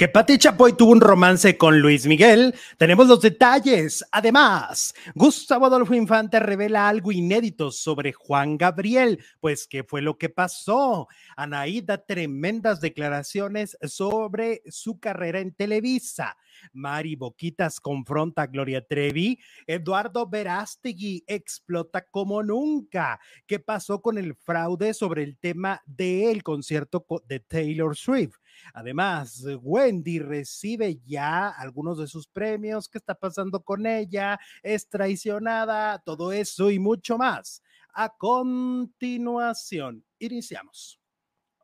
Que Pati Chapoy tuvo un romance con Luis Miguel, tenemos los detalles. Además, Gustavo Adolfo Infante revela algo inédito sobre Juan Gabriel, pues ¿qué fue lo que pasó? Anaí da tremendas declaraciones sobre su carrera en Televisa. Mari Boquitas confronta a Gloria Trevi. Eduardo Verástegui explota como nunca. ¿Qué pasó con el fraude sobre el tema del concierto de Taylor Swift? Además, Wendy recibe ya algunos de sus premios. ¿Qué está pasando con ella? ¿Es traicionada? Todo eso y mucho más. A continuación, iniciamos.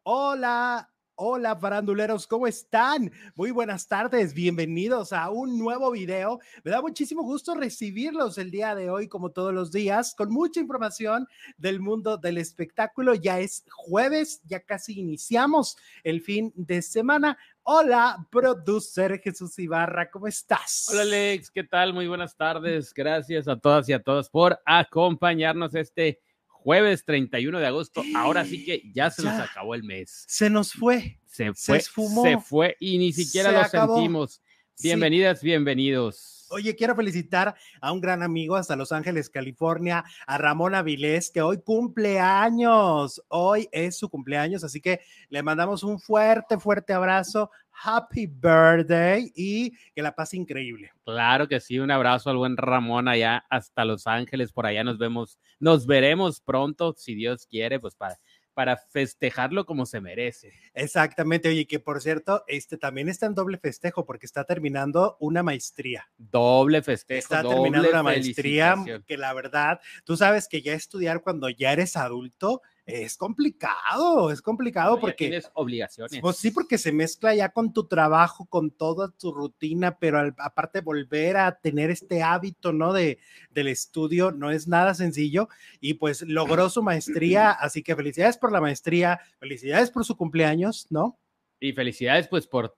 Hola, Hola faranduleros, ¿cómo están? Muy buenas tardes, bienvenidos a un nuevo video. Me da muchísimo gusto recibirlos el día de hoy, como todos los días, con mucha información del mundo del espectáculo. Ya es jueves, ya casi iniciamos el fin de semana. Hola, producer Jesús Ibarra, ¿cómo estás? Hola Alex, ¿qué tal? Muy buenas tardes. Gracias a todas y a todos por acompañarnos este jueves 31 de agosto. Ahora sí que ya se nos acabó el mes. Se nos fue. Se fue. Se, se fue y ni siquiera lo sentimos. Bienvenidas, bienvenidos. Oye, quiero felicitar a un gran amigo hasta Los Ángeles, California, a Ramón Avilés, que hoy cumple años. Hoy es su cumpleaños, así que le mandamos un fuerte, fuerte abrazo happy birthday y que la pase increíble. Claro que sí, un abrazo al buen Ramón allá hasta Los Ángeles, por allá nos vemos, nos veremos pronto, si Dios quiere, pues para, para festejarlo como se merece. Exactamente, oye, que por cierto, este también está en doble festejo porque está terminando una maestría. Doble festejo. Está terminando una maestría que la verdad, tú sabes que ya estudiar cuando ya eres adulto es complicado, es complicado porque tienes obligaciones. Pues sí, porque se mezcla ya con tu trabajo, con toda tu rutina, pero aparte volver a tener este hábito, ¿no? De, del estudio no es nada sencillo y pues logró su maestría, así que felicidades por la maestría, felicidades por su cumpleaños, ¿no? Y felicidades pues por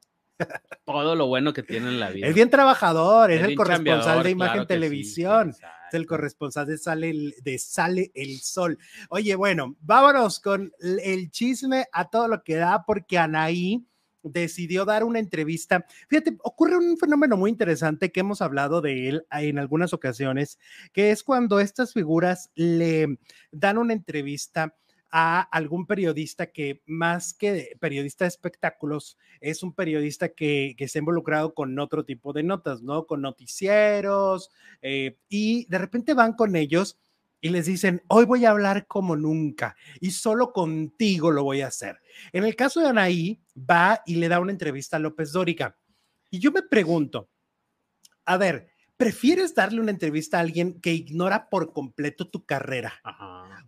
todo lo bueno que tiene en la vida. Es bien trabajador, es, el corresponsal de imagen televisión, es el corresponsal de Sale, el, de Sale el Sol. Oye, bueno, vámonos con el chisme a todo lo que da, porque Anaí decidió dar una entrevista. Fíjate, ocurre un fenómeno muy interesante que hemos hablado de él en algunas ocasiones, que es cuando estas figuras le dan una entrevista a algún periodista que más que periodista de espectáculos, es un periodista que, que está involucrado con otro tipo de notas, ¿no? Con noticieros, eh, y de repente van con ellos y les dicen, hoy voy a hablar como nunca y solo contigo lo voy a hacer. En el caso de Anaí, va y le da una entrevista a López Dóriga. Y yo me pregunto, a ver, ¿prefieres darle una entrevista a alguien que ignora por completo tu carrera?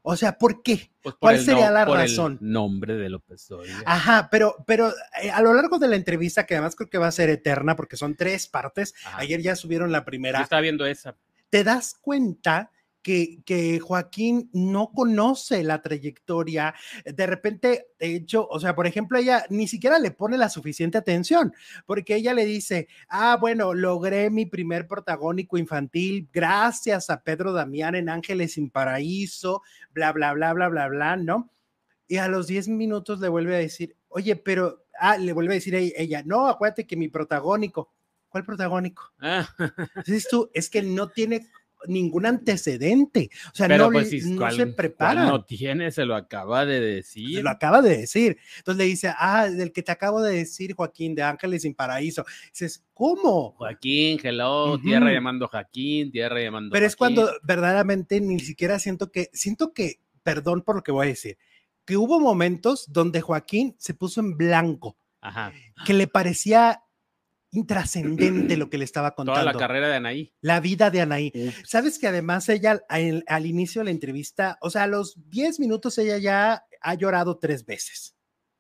O sea, ¿por qué? Pues ¿Cuál sería la razón? El nombre de López Dóriga. Ajá, pero, pero eh, a lo largo de la entrevista, que además creo que va a ser eterna porque son tres partes, ayer ya subieron la primera. Yo estaba viendo esa. Te das cuenta que, Joaquín no conoce la trayectoria. De repente, de hecho, o sea, por ejemplo, ella ni siquiera le pone la suficiente atención, porque ella le dice, ah, bueno, logré mi primer protagónico infantil gracias a Pedro Damián en Ángeles sin Paraíso, bla, bla, bla, bla, bla, bla, ¿no? Y a los 10 minutos le vuelve a decir, oye, pero, ah, le vuelve a decir ella, no, acuérdate que mi protagónico, ¿cuál protagónico? Ah. tú, es que no tiene ningún antecedente. O sea, no, pues, no se prepara. No tiene, se lo acaba de decir. Se lo acaba de decir. Entonces le dice, ah, del que te acabo de decir, Joaquín, de Ángeles sin Paraíso. Dices, ¿cómo? Joaquín, hello, tierra llamando Joaquín, tierra llamando. Pero es cuando verdaderamente ni siquiera siento que, siento que, perdón por lo que voy a decir, que hubo momentos donde Joaquín se puso en blanco. Ajá. Que le parecía intrascendente lo que le estaba contando. Toda la carrera de Anaí. La vida de Anaí. Sabes que además ella al, inicio de la entrevista, o sea, a los 10 minutos ella ya ha llorado tres veces.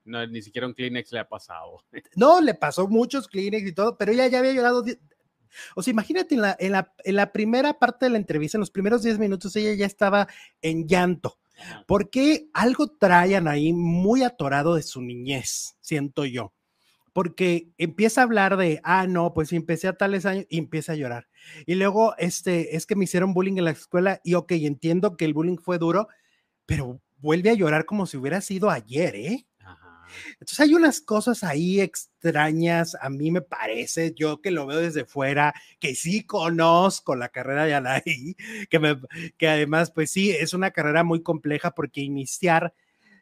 No, ni siquiera un Kleenex le ha pasado. No, le pasó muchos Kleenex y todo, pero ella ya había llorado. O sea, imagínate en la, en la, en la primera parte de la entrevista, en los primeros 10 minutos, ella ya estaba en llanto. Porque algo traen ahí muy atorado de su niñez, siento yo porque empieza a hablar de, ah, no, pues empecé a tales años y empieza a llorar. Y luego, este, es que me hicieron bullying en la escuela y, ok, entiendo que el bullying fue duro, pero vuelve a llorar como si hubiera sido ayer, ¿eh? Entonces hay unas cosas ahí extrañas, a mí me parece, yo que lo veo desde fuera, que sí conozco la carrera de Anaí, que, me, que además, pues sí, es una carrera muy compleja porque iniciar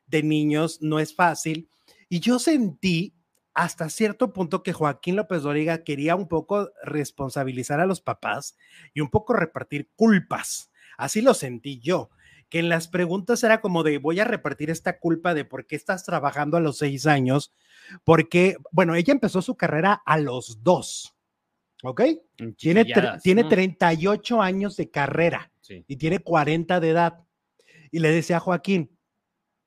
de niños no es fácil. Y yo sentí hasta cierto punto que Joaquín López Dóriga quería un poco responsabilizar a los papás y un poco repartir culpas. Así lo sentí yo, que en las preguntas era como de voy a repartir esta culpa de por qué estás trabajando a los seis años, porque, bueno, ella empezó su carrera a los dos, ¿ok? Tiene, tiene 38 años de carrera y tiene 40 de edad. Y le decía a Joaquín,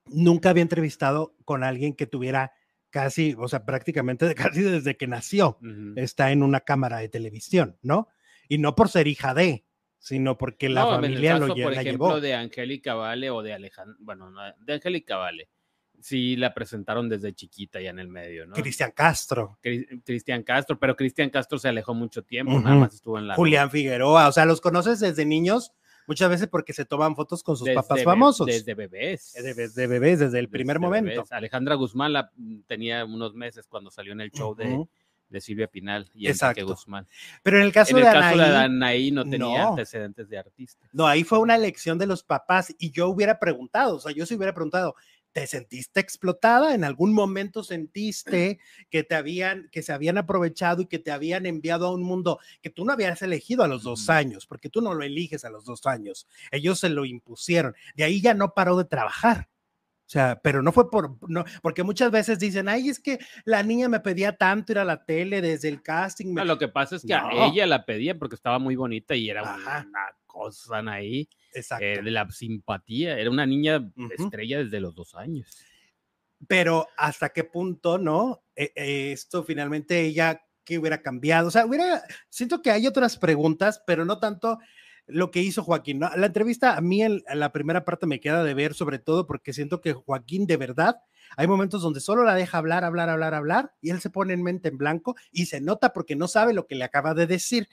nunca había entrevistado con alguien que tuviera casi, o sea, prácticamente casi desde que nació, está en una cámara de televisión, ¿no? Y no por ser hija de, sino porque la familia lo llevó. Por ejemplo, de Angélica Vale o de Alejandro, bueno, de Angélica Vale. Sí, la presentaron desde chiquita ya en el medio, ¿no? Cristian Castro. Cristian Castro, pero Cristian Castro se alejó mucho tiempo, nada más estuvo en la. Julián Figueroa, o sea, los conoces desde niños, Muchas veces porque se toman fotos con sus papás famosos. Desde bebés. Desde bebés, desde el primer momento. Alejandra Guzmán la, mm, tenía unos meses cuando salió en el show de, de Silvia Pinal y Enrique Guzmán. Pero en el caso, de, Anaí, no tenía antecedentes de artista. No, ahí fue una elección de los papás y yo hubiera preguntado, o sea, yo sí hubiera preguntado, ¿Te sentiste explotada? ¿En algún momento sentiste que te habían, que se habían aprovechado y que te habían enviado a un mundo que tú no habías elegido a los dos años, porque tú no lo eliges a los dos años? Ellos se lo impusieron. De ahí ya no paró de trabajar. O sea, pero no fue por, no, porque muchas veces dicen, ay, es que la niña me pedía tanto ir a la tele desde el casting. lo que pasa es que a ella la pedían porque estaba muy bonita y era una, cosa ahí eh, de la simpatía. Era una niña estrella desde los dos años. Pero hasta qué punto, ¿no? E, e, esto finalmente ella, ¿qué hubiera cambiado? O sea, hubiera, siento que hay otras preguntas, pero no tanto lo que hizo Joaquín. La entrevista a mí en, la primera parte me queda de ver, sobre todo porque siento que Joaquín de verdad, hay momentos donde solo la deja hablar, hablar, hablar, hablar, y él se pone en mente en blanco y se nota porque no sabe lo que le acaba de decir.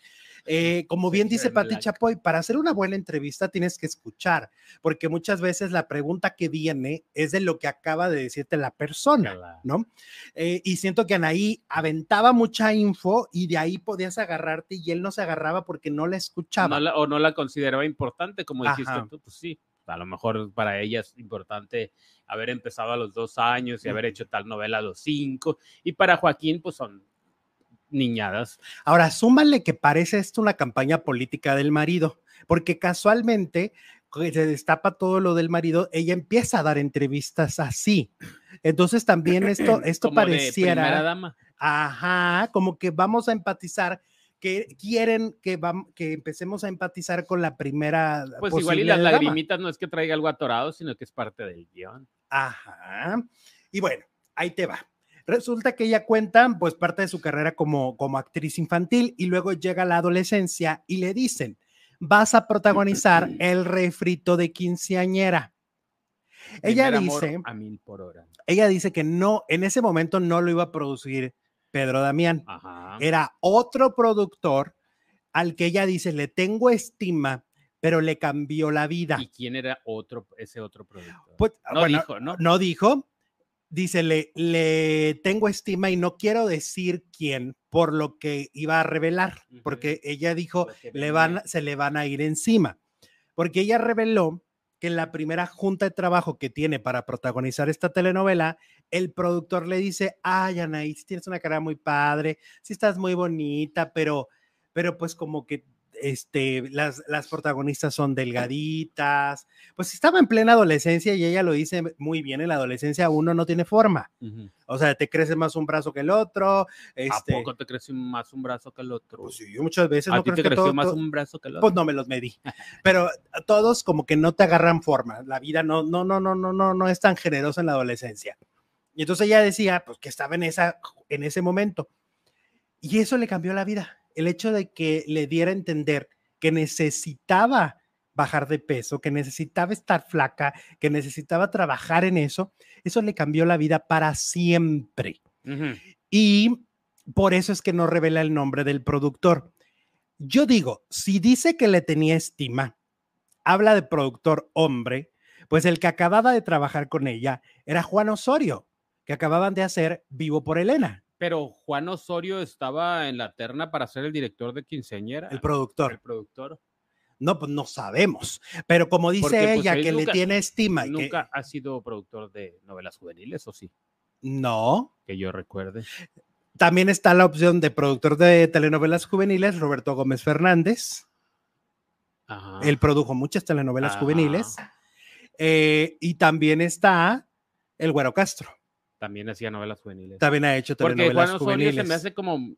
Eh, como bien dice Pati Chapoy, para hacer una buena entrevista tienes que escuchar, porque muchas veces la pregunta que viene es de lo que acaba de decirte la persona, ¿no? Eh, y siento que Anaí aventaba mucha info y de ahí podías agarrarte y él no se agarraba porque no la escuchaba. o no la consideraba importante, como dijiste tú, pues sí a lo mejor para ella es importante haber empezado a los dos años y haber hecho tal novela a los cinco, y para Joaquín, pues son niñadas. Ahora, súmale que parece esto una campaña política del marido, porque casualmente se destapa todo lo del marido, ella empieza a dar entrevistas así. Entonces también esto, esto pareciera... dama. Ajá, como que vamos a empatizar que quieren que, que empecemos a empatizar con la primera. Pues igual y las lagrimitas no es que traiga algo atorado, sino que es parte del guion. Ajá. Y bueno, ahí te va. Resulta que ella cuenta pues parte de su carrera como, como actriz infantil y luego llega la adolescencia y le dicen, vas a protagonizar el refrito de quinceañera. Ella dice, a mil por hora. ella dice que no, en ese momento no lo iba a producir Pedro Damián. Era otro productor al que ella dice, le tengo estima, pero le cambió la vida. ¿Y quién era otro, ese otro productor? Pues, no dijo, ¿no? No dijo, dice, le, le tengo estima y no quiero decir quién por lo que iba a revelar, porque ella dijo, le van, se le van a ir encima, porque ella reveló que en la primera junta de trabajo que tiene para protagonizar esta telenovela, el productor le dice, ay, Anaís, tienes una cara muy padre, sí estás muy bonita, pero, pero pues como que este, las, las protagonistas son delgaditas, pues estaba en plena adolescencia y ella lo dice muy bien, en la adolescencia uno no tiene forma, o sea, te crece más un brazo que el otro. Este, ¿A poco te crece más un brazo que el otro? Pues sí, yo muchas veces ¿A no ti te creció más un brazo que el otro? Pues no me los medí, pero todos como que no te agarran forma, la vida no, no, no, no, no, no, no es tan generosa en la adolescencia. Y entonces ella decía, pues que estaba en, esa, en ese momento. Y eso le cambió la vida el hecho de que le diera a entender que necesitaba bajar de peso, que necesitaba estar flaca, que necesitaba trabajar en eso, eso le cambió la vida para siempre. Y por eso es que no revela el nombre del productor. Yo digo, si dice que le tenía estima, habla de productor hombre, pues el que acababa de trabajar con ella era Juan Osorio que acababan de hacer Vivo por Elena. Pero Juan Osorio estaba en la terna para ser el director de Quinceañera. El productor. El productor. No, pues no sabemos. Pero como dice Porque, pues, ella, que nunca- le tiene estima. y que- Nunca ha sido productor de novelas juveniles, ¿o sí? No. Que yo recuerde. También está la opción de productor de telenovelas juveniles, Roberto Gómez Fernández. Ajá. Él produjo muchas telenovelas Ajá. juveniles. Eh, y también está el Güero Castro. También hacía novelas juveniles. También ha hecho Porque telenovelas Juan Osorio juveniles. se me hace como,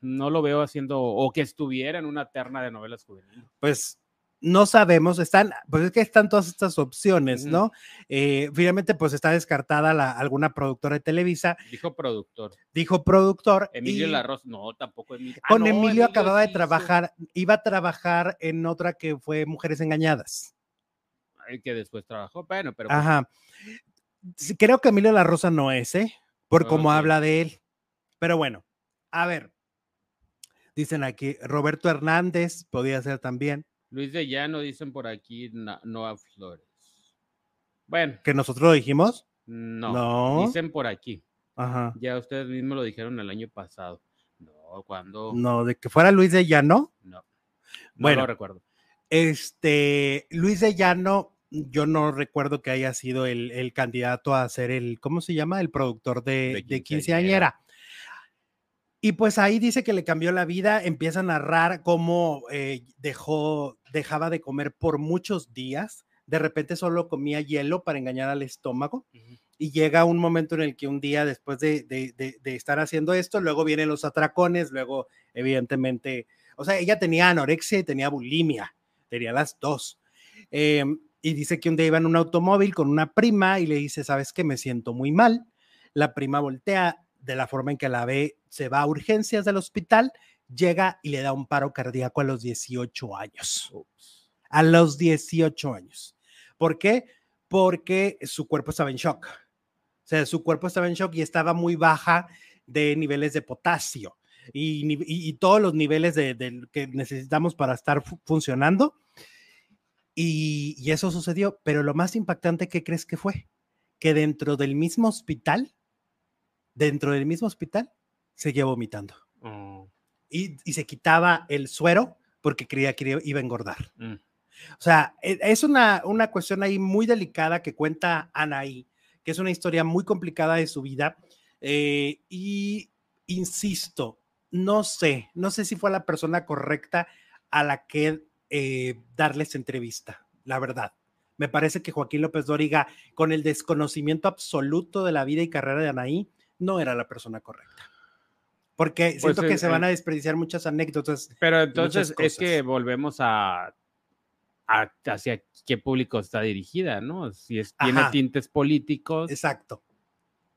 no lo veo haciendo, o que estuviera en una terna de novelas juveniles. Pues no sabemos, están, pues es que están todas estas opciones. ¿no? Eh, finalmente, pues está descartada la, alguna productora de Televisa, Dijo productor. dijo productor. Emilio y Larroz, no, tampoco Emilio. Ah, Con no, Emilio, acababa de hizo- trabajar, iba a trabajar en otra que fue Mujeres Engañadas. El que después trabajó, bueno, pero pues, Ajá. Creo que Emilio La Rosa no es, ¿eh? Por cómo habla de él. Pero bueno, a ver. Dicen aquí, Roberto Hernández podía ser también, Luis de Llano dicen por aquí, Na- Noah Flores. Bueno, que nosotros lo dijimos. no, No. dicen por aquí. Ajá. Ya ustedes mismos lo dijeron el año pasado. No, cuando No, de que fuera Luis de Llano. no. No Bueno. lo recuerdo. Este, Luis de Llano, yo no recuerdo que haya sido el, el candidato a ser el, ¿cómo se llama? El productor de, De quinceañera. Y pues ahí dice que le cambió la vida, empieza a narrar cómo eh, dejó, dejaba de comer por muchos días, de repente solo comía hielo para engañar al estómago y llega un momento en el que un día después de, de- de- de estar haciendo esto, luego vienen los atracones, luego evidentemente, o sea, ella tenía anorexia y tenía bulimia, tenía las dos. Eh, y dice que un día iba en un automóvil con una prima y le dice, ¿sabes qué? Me siento muy mal. La prima voltea de la forma en que la ve, se va a urgencias del hospital, llega y le da un paro cardíaco a los 18 años Ups. a los 18 años. ¿Por qué? Porque su cuerpo estaba en shock. O sea, su cuerpo estaba en shock y estaba muy baja de niveles de potasio y, ni- y- y todos los niveles de, de que necesitamos para estar fu- funcionando. Y, y eso sucedió. Pero lo más impactante, ¿qué crees que fue? Que dentro del mismo hospital, dentro del mismo hospital, seguía vomitando. Y, y se quitaba el suero porque creía que iba a engordar. mm. O sea, e- es una, una cuestión ahí muy delicada que cuenta Anaí, que es una historia muy complicada de su vida. eh, y insisto, no sé, no sé si fue la persona correcta a la que eh, darles entrevista, la verdad. Me parece que Joaquín López Dóriga, con el desconocimiento absoluto de la vida y carrera de Anaí, no era la persona correcta. Porque Pues, siento que eh, se van a desperdiciar muchas anécdotas. Pero entonces es que volvemos a, a hacia qué público está dirigida, ¿no? Si es, tiene Ajá. tintes políticos, Exacto.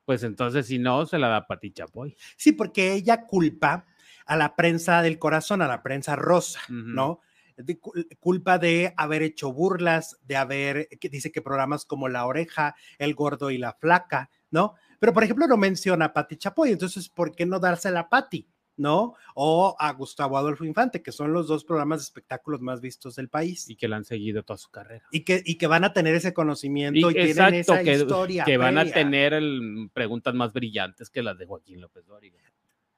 pues entonces si no, se la da Pati Chapoy. Sí, porque ella culpa a la prensa del corazón, a la prensa rosa. ¿no? De cul- culpa de haber hecho burlas, de haber, que dice que programas como La Oreja, El Gordo y La Flaca, ¿no? Pero, por ejemplo, no menciona a Pati Chapoy, entonces, ¿por qué no dársela a Pati, ¿no? O a Gustavo Adolfo Infante, que son los dos programas de espectáculos más vistos del país Y que la han seguido toda su carrera. y que, y que van a tener ese conocimiento y, Y- tienen esa que, historia. que van a tener el- preguntas más brillantes que las de Joaquín López Dóriga.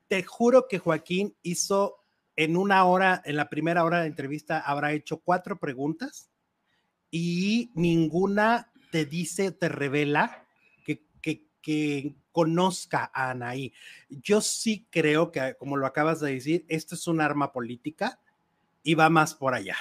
te juro que Joaquín hizo en una hora, en la primera hora de entrevista, habrá hecho cuatro preguntas y ninguna te dice, te revela que, que, que conozca a Anaí. Yo sí creo que, como lo acabas de decir, esto es un arma política y va más por allá,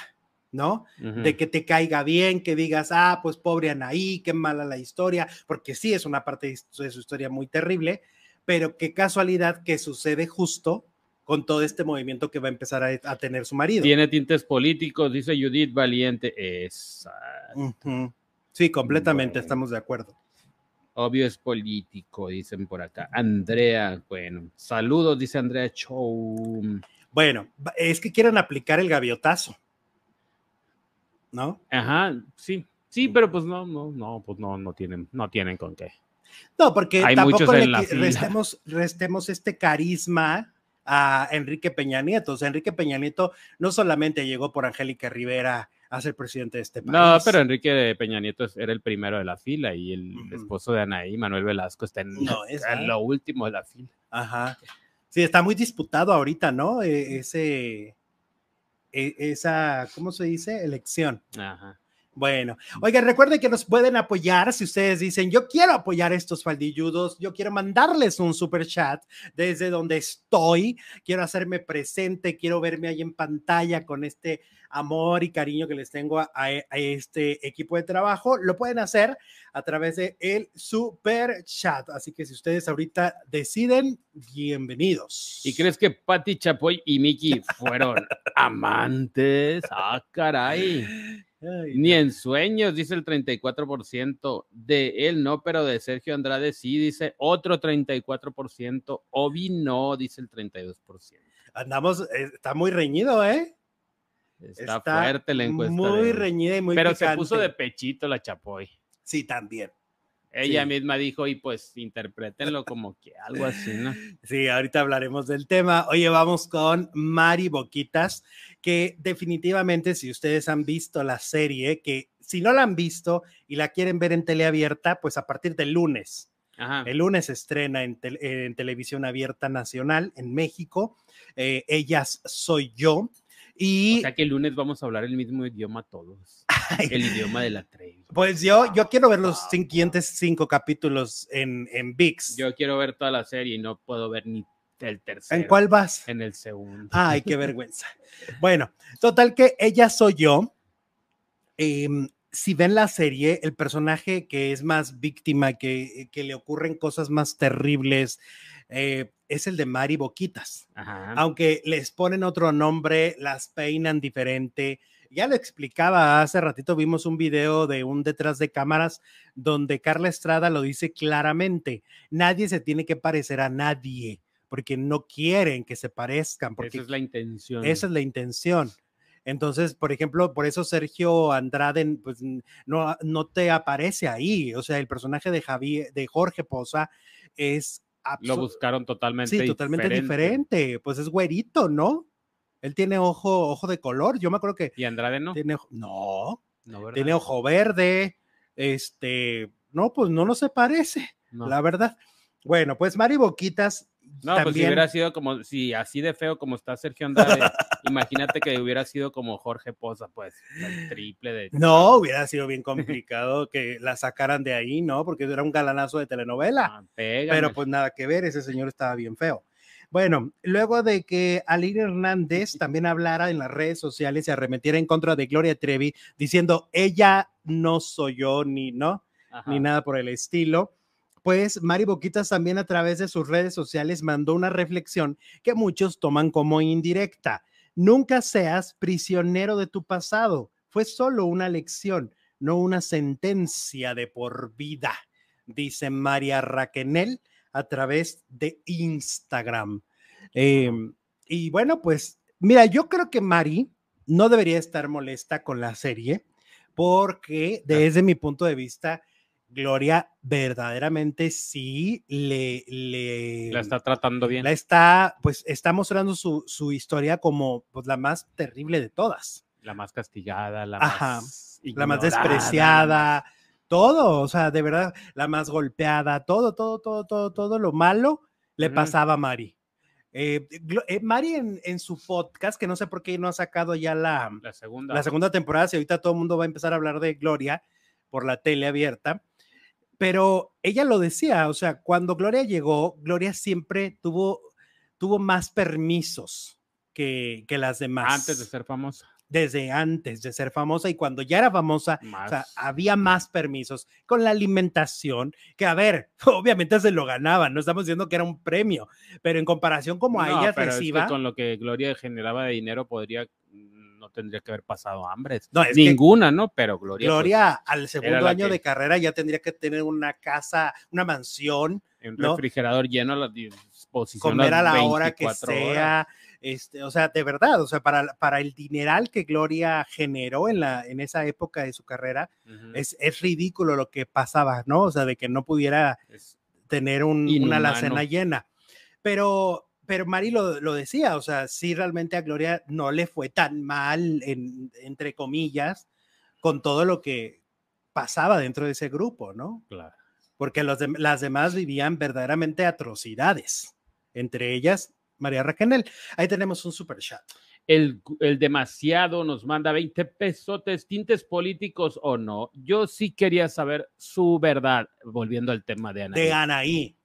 ¿no? De que te caiga bien, que digas, ah, pues pobre Anaí, qué mala la historia, porque sí es una parte de su historia muy terrible, pero qué casualidad que sucede justo con todo este movimiento que va a empezar a, a tener su marido. Tiene tintes políticos, dice Judith Valiente. Exacto. Ujú. Sí, completamente Bueno. estamos de acuerdo. Obvio es político, dicen por acá. Andrea, bueno, saludos, dice Andrea Chow. Bueno, es que quieren aplicar el gaviotazo, ¿no? Ajá, sí, sí, pero pues no, no, no, pues no, no tienen, no tienen con qué. No, porque Hay tampoco muchos le la restemos, restemos este carisma a Enrique Peña Nieto. O sea, Enrique Peña Nieto no solamente llegó por Angélica Rivera a ser presidente de este país. No, pero Enrique Peña Nieto era el primero de la fila y el esposo de Anaí, Manuel Velasco, está en, lo último de la fila. Ajá. Sí, está muy disputado ahorita, ¿no? E, ese, e, esa, ¿cómo se dice? Elección. Ajá. Bueno, oigan, recuerden que nos pueden apoyar si ustedes dicen, yo quiero apoyar a estos faldilludos, yo quiero mandarles un super chat desde donde estoy, quiero hacerme presente, quiero verme ahí en pantalla con este amor y cariño que les tengo a, este equipo de trabajo, lo pueden hacer a través de el super chat. Así que si ustedes ahorita deciden, bienvenidos. ¿Y crees que Patti Chapoy y Miki fueron amantes? Ah, caray. Ni en sueños, dice el 34%. De él no, pero de Sergio Andrade sí, dice otro 34%. Obi no, dice el 32%. Andamos, eh, está muy reñido, ¿eh? Está, fuerte la encuesta. Muy reñida y muy Pero se puso de pechito la Chapoy. Sí, también. Ella misma dijo, y pues interpretenlo como que algo así, ¿no? Sí, ahorita hablaremos del tema. Oye, vamos con Mari Boquitas, que definitivamente, si ustedes han visto la serie, que si no la han visto y la quieren ver en teleabierta, pues a partir del lunes. El lunes estrena en, televisión abierta nacional en México. Eh, ellas soy yo. Y... O sea que el lunes vamos a hablar el mismo idioma todos. el idioma de la Trevi. Pues yo, yo quiero ver los siguientes cinco capítulos en, en VIX. Yo quiero ver toda la serie y no puedo ver ni el tercero. ¿En cuál vas? En el segundo. Ay, qué vergüenza. bueno, total que ella soy yo. Em, si ven la serie, el personaje que es más víctima, que, que le ocurren cosas más terribles, eh, es el de Mari Boquitas. Aunque les ponen otro nombre, las peinan diferente. Ya lo explicaba hace ratito, vimos un video de un detrás de cámaras donde Carla Estrada lo dice claramente. Nadie se tiene que parecer a nadie porque no quieren que se parezcan. Porque esa es la intención. Esa es la intención. Entonces, por ejemplo, por eso Sergio Andrade pues, no, no te aparece ahí. O sea, el personaje de Javier, de Jorge Poza es lo buscaron totalmente Sí, totalmente diferente. Pues es güerito, ¿no? Él tiene ojo, ojo de color. Yo me acuerdo que. ¿Y Andrade no? Tiene, no. no tiene ojo verde. Este. No, pues no, no se parece, la verdad. Bueno, pues Mari Boquitas no, pues si hubiera sido como, si así de feo como está Sergio Andrade, imagínate que hubiera sido como Jorge Poza, pues, el triple de... No, hubiera sido bien complicado que la sacaran de ahí, ¿no? Porque era un galanazo de telenovela. Ah, pero pues nada que ver, ese señor estaba bien feo. Bueno, luego de que Aline Hernández también hablara en las redes sociales y arremetiera en contra de Gloria Trevi, diciendo, ella no soy yo, ni no, ni nada por el estilo pues Mari Boquitas también a través de sus redes sociales mandó una reflexión que muchos toman como indirecta. Nunca seas prisionero de tu pasado. Fue solo una lección, no una sentencia de por vida, dice María Raquenel a través de Instagram. Em, y bueno, pues mira, yo creo que Mari no debería estar molesta con la serie porque desde mi punto de vista, Gloria verdaderamente sí le, le... La está tratando bien. La está, pues está mostrando su, su historia como pues, la más terrible de todas. La más castigada, la más... La más despreciada, todo, o sea, de verdad, la más golpeada, todo, todo, todo, todo, todo lo malo le pasaba a Mari. Eh, eh, Mari en, en, su podcast, que no sé por qué no ha sacado ya la, la, segunda. la segunda temporada, si ahorita todo el mundo va a empezar a hablar de Gloria por la tele abierta, pero ella lo decía, o sea, cuando Gloria llegó, Gloria siempre tuvo, tuvo más permisos que, que las demás. Antes de ser famosa. Desde antes de ser famosa y cuando ya era famosa, o sea, había más permisos con la alimentación, que a ver, obviamente se lo ganaban, no estamos diciendo que era un premio, pero en comparación como a ella pero reciba. con lo que Gloria generaba de dinero podría no tendría que haber pasado hambre. No, Ninguna, ¿no? Pero Gloria. Pues, al segundo año de carrera ya tendría que tener una casa, una mansión. Un refrigerador lleno a la disposición. Comer a la hora que sea. Este, o sea, de verdad, o sea, para, para el dineral que Gloria generó en, la, en esa época de su carrera, es, es, ridículo lo que pasaba, ¿no? O sea, de que no pudiera tener un, una alacena llena. Pero pero Mari lo, lo, decía, o sea, sí realmente a Gloria no le fue tan mal, en, entre comillas, con todo lo que pasaba dentro de ese grupo, ¿no? Claro. Porque los las demás vivían verdaderamente atrocidades, entre ellas María Raquel. Ahí tenemos un super chat. El, el, demasiado nos manda 20 pesotes, tintes políticos o no. Yo sí quería saber su verdad, volviendo al tema de Anaí. De Anaí.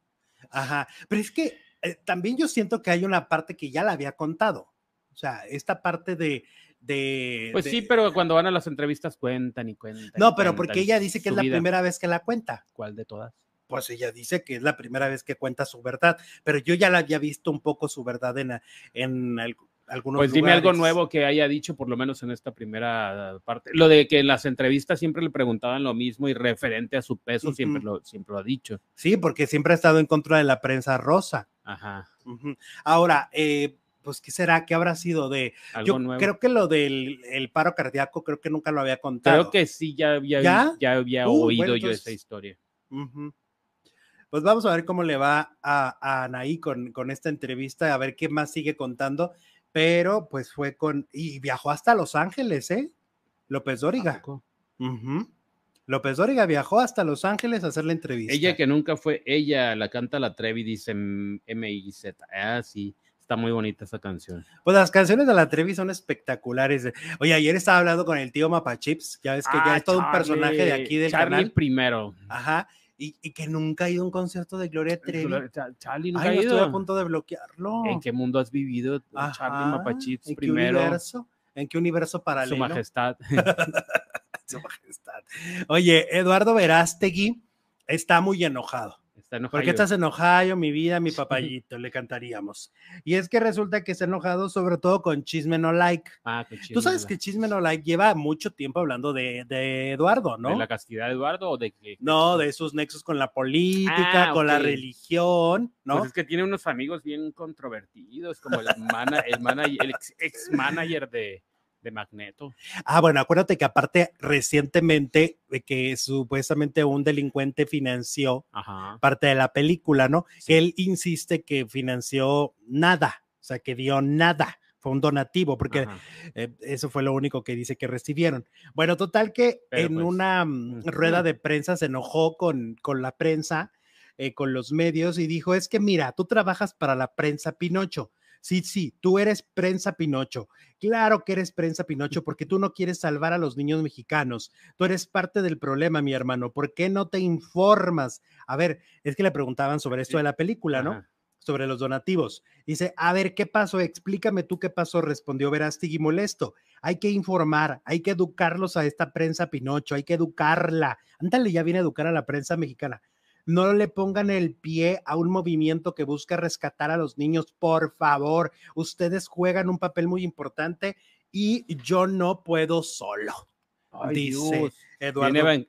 Ajá. Pero es que eh, también yo siento que hay una parte que ya la había contado. O sea, esta parte de... de pues sí, pero cuando van a las entrevistas cuentan y cuentan. No, pero porque ella dice que es la primera vez que la cuenta. ¿Cuál de todas? Pues ella dice que es la primera vez que cuenta su verdad, pero yo ya la había visto un poco su verdad en, en el, algunos Pues dime algo nuevo que haya dicho, por lo menos en esta primera parte. Lo de que en las entrevistas siempre le preguntaban lo mismo y referente a su peso, siempre, lo, siempre lo ha dicho. Sí, porque siempre ha estado en contra de la prensa rosa. Ajá. Ahora, eh, pues, ¿qué será? ¿Qué habrá sido de...? Yo creo que lo del el paro cardíaco, creo que nunca lo había contado. Creo que sí, ya había, ¿Ya? había uh, oído yo esa historia. Pues vamos a ver cómo le va a, Anaí con, con esta entrevista, a ver qué más sigue contando, pero pues fue con... Y viajó hasta Los Ángeles, ¿eh? López Dóriga. López Dóriga viajó hasta Los Ángeles a hacer la entrevista. Ella que nunca fue, ella la canta la Trevi, dice M-I-Z. Ah, sí, está muy bonita esa canción. Pues las canciones de la Trevi son espectaculares. Oye, ayer estaba hablando con el tío Mapachips, ya ves que ya ah, es todo un personaje de aquí del Charlie primero. Ajá. Y, que nunca ha ido a un concierto de Gloria Trevi. Charlie nunca ha ido. Estoy a punto de bloquearlo. ¿En qué mundo has vivido, Charlie Mapachips primero? Qué universo? ¿En qué universo paralelo? Su majestad. Su majestad. Oye, Eduardo Verástegui está muy enojado. Está ¿Por qué estás enojado, mi vida, mi papayito? Le cantaríamos. Y es que resulta que está enojado sobre todo con Chisme No Like. Ah, Tú sabes que Chisme No Like lleva mucho tiempo hablando de, Eduardo, ¿no? ¿De la castidad de Eduardo o de qué? No, de sus nexos con la política, ah, con la religión, ¿no? Pues es que tiene unos amigos bien controvertidos, como el, el, el ex manager de, de Magneto. Ah, bueno, acuérdate que aparte recientemente de que supuestamente un delincuente financió parte de la película, ¿no? Él insiste que financió nada, o sea, que dio nada. Fue un donativo, porque eh, eso fue lo único que dice que recibieron. Bueno, total que en pues, una mm, rueda de prensa se enojó con, con la prensa, eh, con los medios, y dijo, es que mira, tú trabajas para la prensa Pinocho Sí, sí, tú eres prensa Pinocho. Claro que eres prensa Pinocho porque tú no quieres salvar a los niños mexicanos. Tú eres parte del problema, mi hermano. ¿Por qué no te informas? A ver, es que le preguntaban sobre esto de la película, ¿no? Sobre los donativos. Dice, a ver, ¿qué pasó? Explícame tú qué pasó. Respondió Verástegui molesto. Hay que informar, hay que educarlos a esta prensa Pinocho, hay que educarla. Ándale, ya viene a educar a la prensa mexicana no le pongan el pie a un movimiento que busca rescatar a los niños, por favor. Ustedes juegan un papel muy importante y yo no puedo solo. dice Eduardo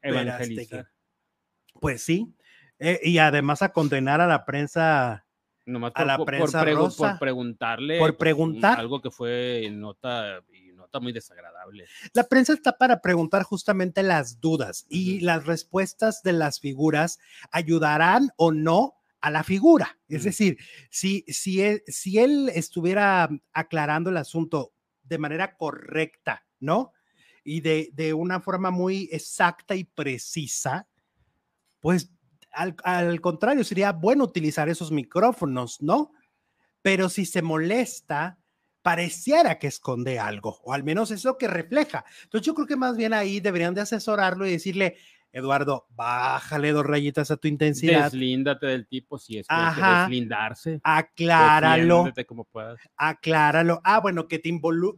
Pues sí, eh, y además a condenar a la prensa a la prensa por, preguntarle por preguntar algo que fue nota muy desagradable. La prensa está para preguntar justamente las dudas y las respuestas de las figuras ayudarán o no a la figura. Es decir, si, si, él, si él estuviera aclarando el asunto de manera correcta, ¿no? Y de, de una forma muy exacta y precisa, pues al, al, contrario, sería bueno utilizar esos micrófonos, ¿no? Pero si se molesta pareciera que esconde algo, o al menos es lo que refleja. Entonces yo creo que más bien ahí deberían de asesorarlo y decirle, Eduardo, bájale dos rayitas a tu intensidad. Deslíndate del tipo si es que hay que deslindarse. Acláralo. Como puedas. Acláralo. Ah, bueno, que te,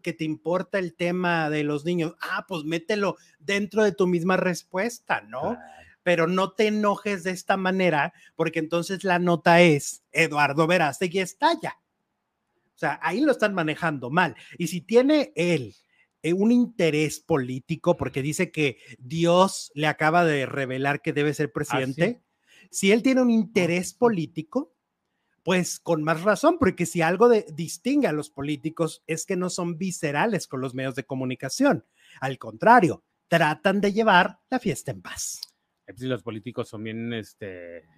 que te importa el tema de los niños. Ah, pues mételo dentro de tu misma respuesta, ¿no? Pero no te enojes de esta manera, porque entonces la nota es, Eduardo Verástegui estalla. O sea, ahí lo están manejando mal. Y si tiene él eh, un interés político, porque dice que Dios le acaba de revelar que debe ser ¿Ah, presidente, si él tiene un interés político, pues con más razón, porque si algo distingue a los políticos es que no son viscerales con los medios de comunicación. Al contrario, tratan de llevar la fiesta en paz. Si los políticos son bien este,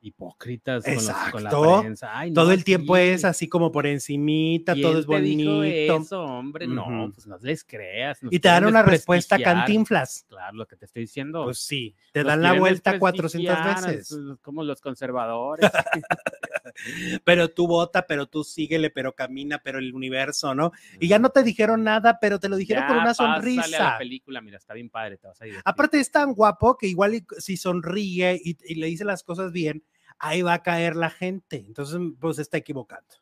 hipócritas con, la prensa. todo el tiempo es así como por encimita, todo es bonito. eso, hombre? No, pues no les creas. Y te dan una respuesta cantinflas. Claro, lo que te estoy diciendo. Pues sí, te dan la vuelta 400 veces. Como los conservadores. pero tú vota, pero tú síguele, pero camina, pero el universo, ¿no? Y ya no te dijeron nada, pero te lo dijeron con una sonrisa. A la película, mira, está bien padre, te vas a ir. Aparte es tan guapo que igual si sonríe y, le dice las cosas bien, ahí va a caer la gente. Entonces, pues se está equivocando.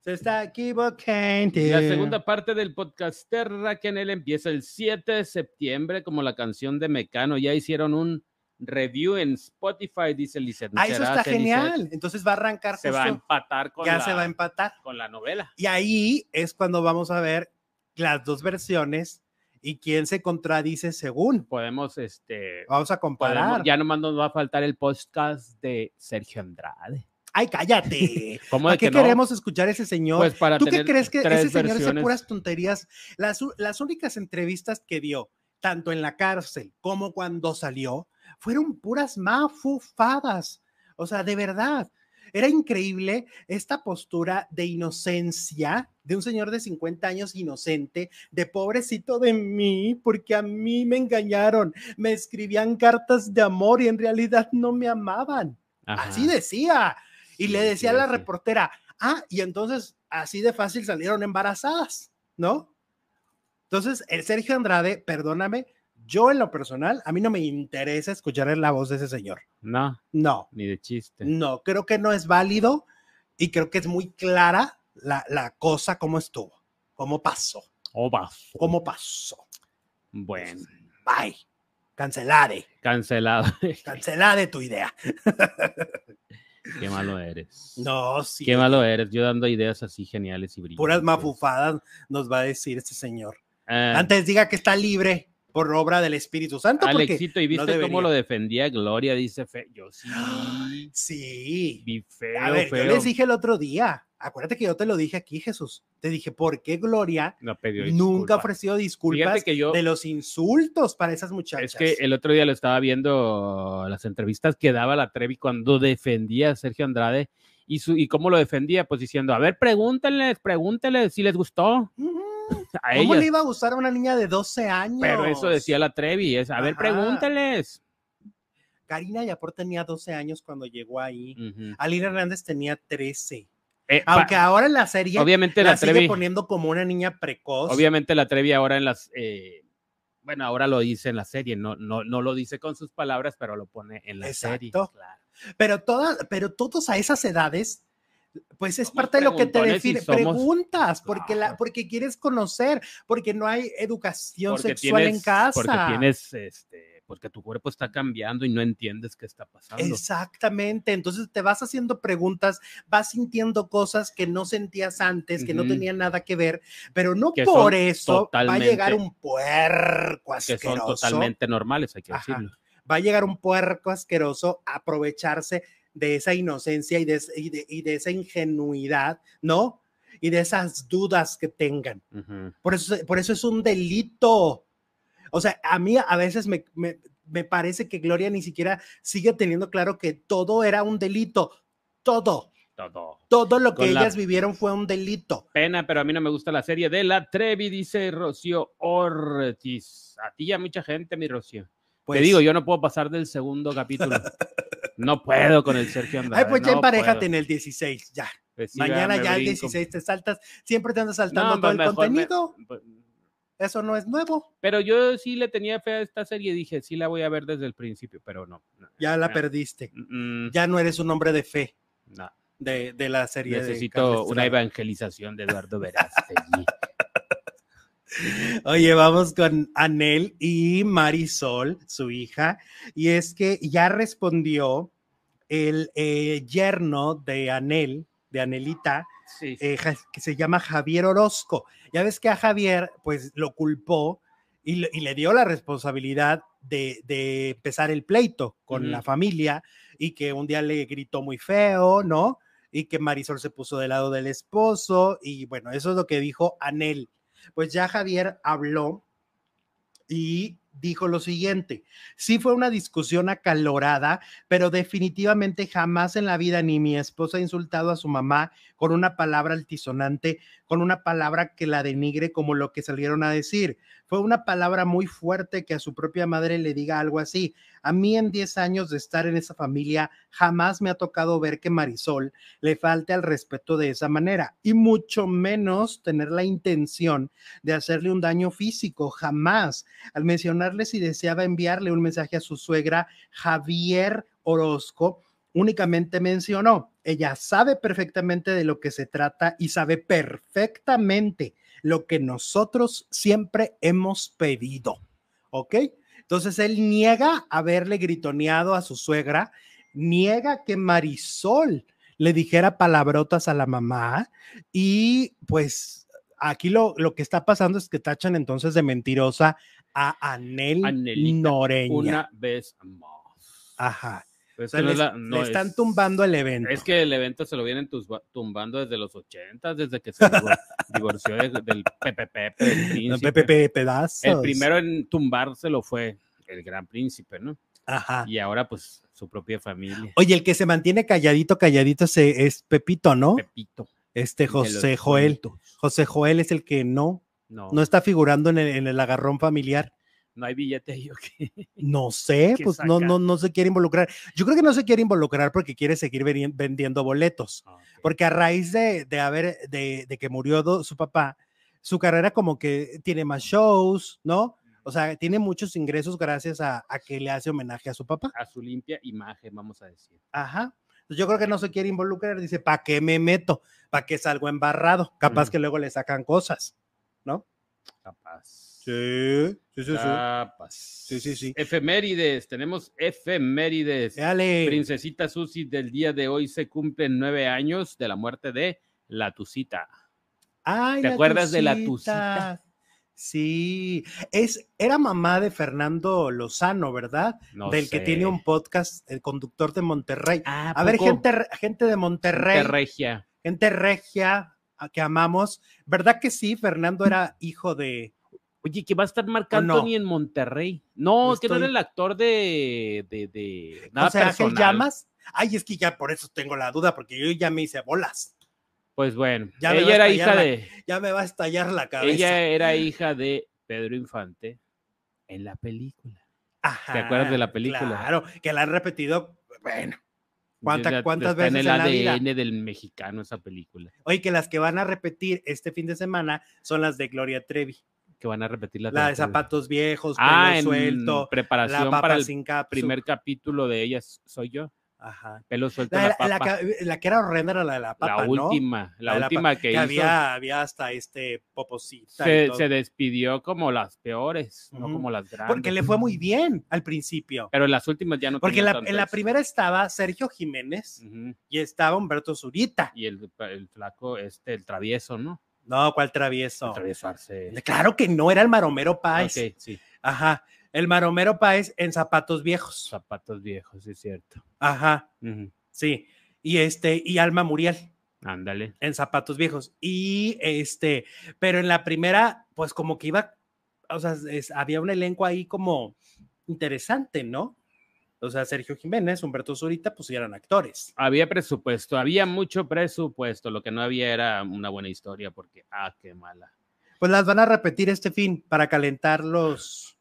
Se está equivocando. La segunda parte del podcast Terra él empieza el 7 de septiembre, como la canción de Mecano. Ya hicieron un review en Spotify, dice Lizeth. Ah, eso está genial. Entonces va a arrancar. Se va a empatar con ya se va a empatar con la novela. Y ahí es cuando vamos a ver las dos versiones y quién se contradice según. Podemos, este. Vamos a comparar. ya nomás nos va a faltar el podcast de Sergio Andrade. Ay, cállate. ¿Cómo ¿Para qué queremos escuchar a ese señor? Pues para ¿Tú qué crees que ese señor hace puras tonterías? Las, las únicas entrevistas que dio, tanto en la cárcel como cuando salió, fueron puras mafufadas. O sea, de verdad. Era increíble esta postura de inocencia de un señor de 50 años inocente, de pobrecito de mí, porque a mí me engañaron, me escribían cartas de amor y en realidad no me amaban. Así decía. Y le decía a la reportera, ah, y entonces así de fácil salieron embarazadas, ¿no? Entonces, el Sergio Andrade, perdóname, yo en lo personal, a mí no me interesa escuchar la voz de ese señor. No. No. Ni de chiste. No, creo que no es válido y creo que es muy clara la, la cosa cómo estuvo, cómo pasó. O pasó. ¿Cómo pasó? Bueno. Bye. Cancelade. Cancelado. Cancelade tu idea. Qué malo eres. No, sí. Qué malo eres. Yo dando ideas así geniales y brillantes. Puras mafufadas nos va a decir este señor. Ah. Antes diga que está libre por obra del Espíritu Santo. Alexito, ¿y viste cómo lo defendía Gloria? Dice Fe. Yo sí. Sí. Vi feo, A ver, yo les dije el otro día. Acuérdate que yo te lo dije aquí, Jesús. Te dije, ¿por qué Gloria nunca ofreció disculpas de los insultos para esas muchachas? Es que el otro día lo estaba viendo las entrevistas que daba la Trevi cuando defendía a Sergio Andrade y, su, y cómo lo defendía, pues diciendo, a ver, pregúntenles, pregúntenles si les gustó. ¿Cómo le iba a gustar a una niña de 12 años? Pero eso decía la Trevi, es, a ver, pregúntenles. Karina Yapor tenía 12 años cuando llegó ahí. Alina Hernández tenía 13. Eh, Aunque ahora en la serie obviamente la, sigue poniendo como una niña precoz. Obviamente la Trevi ahora en las eh, bueno, ahora lo dice en la serie, no, no, no lo dice con sus palabras, pero lo pone en la serie. Claro. Pero, todas, pero todos a esas edades pues es parte de lo que te define. Preguntas, porque, la, porque quieres conocer, porque no hay educación sexual en casa. Porque tienes, este, porque tu cuerpo está cambiando y no entiendes qué está pasando. Exactamente, entonces te vas haciendo preguntas, vas sintiendo cosas que no sentías antes, que no tenían nada que ver, pero no por eso va a llegar un puerco asqueroso. Que son totalmente normales, hay que decirlo. Va a llegar un puerco asqueroso a aprovecharse de esa inocencia y de, y de, esa ingenuidad, ¿no? Y de esas dudas que tengan. por, eso, por eso es un delito. O sea, a mí a veces me, me, parece que Gloria ni siquiera sigue teniendo claro que todo era un delito. Todo. Todo. Todo lo que ellas vivieron fue un delito. Pena, pero a mí no me gusta la serie de la Trevi, dice Rocío Ortiz. A ti y a mucha gente, mi Rocío. Pues, Te digo, yo no puedo pasar del segundo capítulo. No puedo con el Sergio Andrade. Ay, pues ya emparejate en el 16, ya. Pues Mañana ya el 16 te saltas, siempre te andas saltando todo el contenido. Pues, Eso no es nuevo. Pero yo sí le tenía fe a esta serie, dije, sí la voy a ver desde el principio, pero no. ya la perdiste. Mm. Ya no eres un hombre de fe. No. De, de la serie. Necesito una evangelización de Eduardo Verástegui. Oye, vamos con Anel y Marisol, su hija, y es que ya respondió el eh, yerno de Anel, de Anelita, eh, que se llama Javier Orozco. Ya ves que a Javier, pues lo culpó y, le dio la responsabilidad de, empezar el pleito con la familia y que un día le gritó muy feo, ¿no? Y que Marisol se puso del lado del esposo y bueno, eso es lo que dijo Anel pues ya Javier habló y dijo lo siguiente, sí fue una discusión acalorada, pero definitivamente jamás en la vida ni mi esposa ha insultado a su mamá con una palabra altisonante, con una palabra que la denigre como lo que salieron a decir. Fue una palabra muy fuerte que a su propia madre le diga algo así. A mí en 10 años de estar en esa familia, jamás me ha tocado ver que Marisol le falte al respeto de esa manera y mucho menos tener la intención de hacerle un daño físico, jamás. Al mencionarle si deseaba enviarle un mensaje a su suegra, Javier Orozco, únicamente mencionó, ella sabe perfectamente de lo que se trata y sabe perfectamente lo que nosotros siempre hemos pedido. ¿Ok? Entonces él niega haberle gritoneado a su suegra, niega que Marisol le dijera palabrotas a la mamá y pues aquí lo, lo que está pasando es que tachan entonces de mentirosa a Anel Noreña. Una vez más. Ajá. Pues le, están tumbando el evento. Es que el evento se lo vienen tumbando desde los 80, desde que se divorció del PPP. El PPP pedazos. El primero en tumbárselo fue el gran príncipe, ¿no? Ajá. Y ahora, pues, su propia familia. Oye, el que se mantiene calladito, calladito es Pepito, ¿no? Pepito. Este José Joel. José Joel es el que no, no, no está figurando en el, en el agarrón familiar no hay billete yo no sé pues no no no se quiere involucrar. Yo creo que no se quiere involucrar porque quiere seguir vendiendo boletos ah, porque a raíz de, de haber de, de, que murió su papá su carrera como que tiene más shows no o sea tiene muchos ingresos gracias a, a que le hace homenaje a su papá. A su limpia imagen vamos a decir. Ajá. Yo creo que no se quiere involucrar dice para qué me meto para qué salgo embarrado capaz que luego le sacan cosas no capaz Sí, sí, sí. Sí, sí, sí. Efemérides, tenemos efemérides. Dale. Princesita Susi del día de hoy se cumplen nueve años de la muerte de la Tucita. Ay, ¿Te acuerdas de la Tucita? Sí, es, era mamá de Fernando Lozano, ¿verdad? Del que tiene un podcast, el conductor de Monterrey. Ah, a ver, gente, gente de Monterrey. Gente regia. Gente regia que amamos. ¿Verdad que sí? Fernando era hijo de, Oye, que va a estar marcando ni en Monterrey. No, que no era el actor de, de, de nada o sea, Llamas. Ay, es que ya por eso tengo la duda, porque yo ya me hice bolas. Pues bueno, ya ella era hija de. Ya me va a estallar la cabeza. Ella era hija de Pedro Infante en la película. Ajá, ¿Te acuerdas de la película? Claro, que la han repetido, bueno, ¿Cuántas, cuántas veces en el ADN del mexicano esa película? Oye, que las que van a repetir este fin de semana son las de Gloria Trevi que van a repetir la, la de zapatos viejos, ah, pelo suelto, preparación para el primer capítulo de ellas soy yo. Ajá. Pelo suelto. La, la, que era horrenda era la de la papa, La última, la, última que, hizo. Había, había hasta este poposita. Se, se, despidió como las peores, no como las grandes. Porque le fue muy bien al principio. Pero en las últimas ya no. Porque en la primera estaba Sergio Jiménez y estaba Humberto Zurita. Y el, el flaco, este, el travieso, ¿no? No, ¿cuál travieso? travieso Claro que no, era el Maromero Páez. Sí. Ajá. El Maromero Páez en zapatos viejos. Zapatos viejos, es cierto. Ajá. Sí. Y este, y Alma Muriel. Ándale. En zapatos viejos. Y este, pero en la primera, pues como que iba, o sea, había un elenco ahí como interesante, ¿no? O sea, Sergio Jiménez, Humberto Zurita, pues eran actores. Había presupuesto, había mucho presupuesto, lo que no había era una buena historia, porque, ah, qué mala. Pues las van a repetir este fin para calentar los,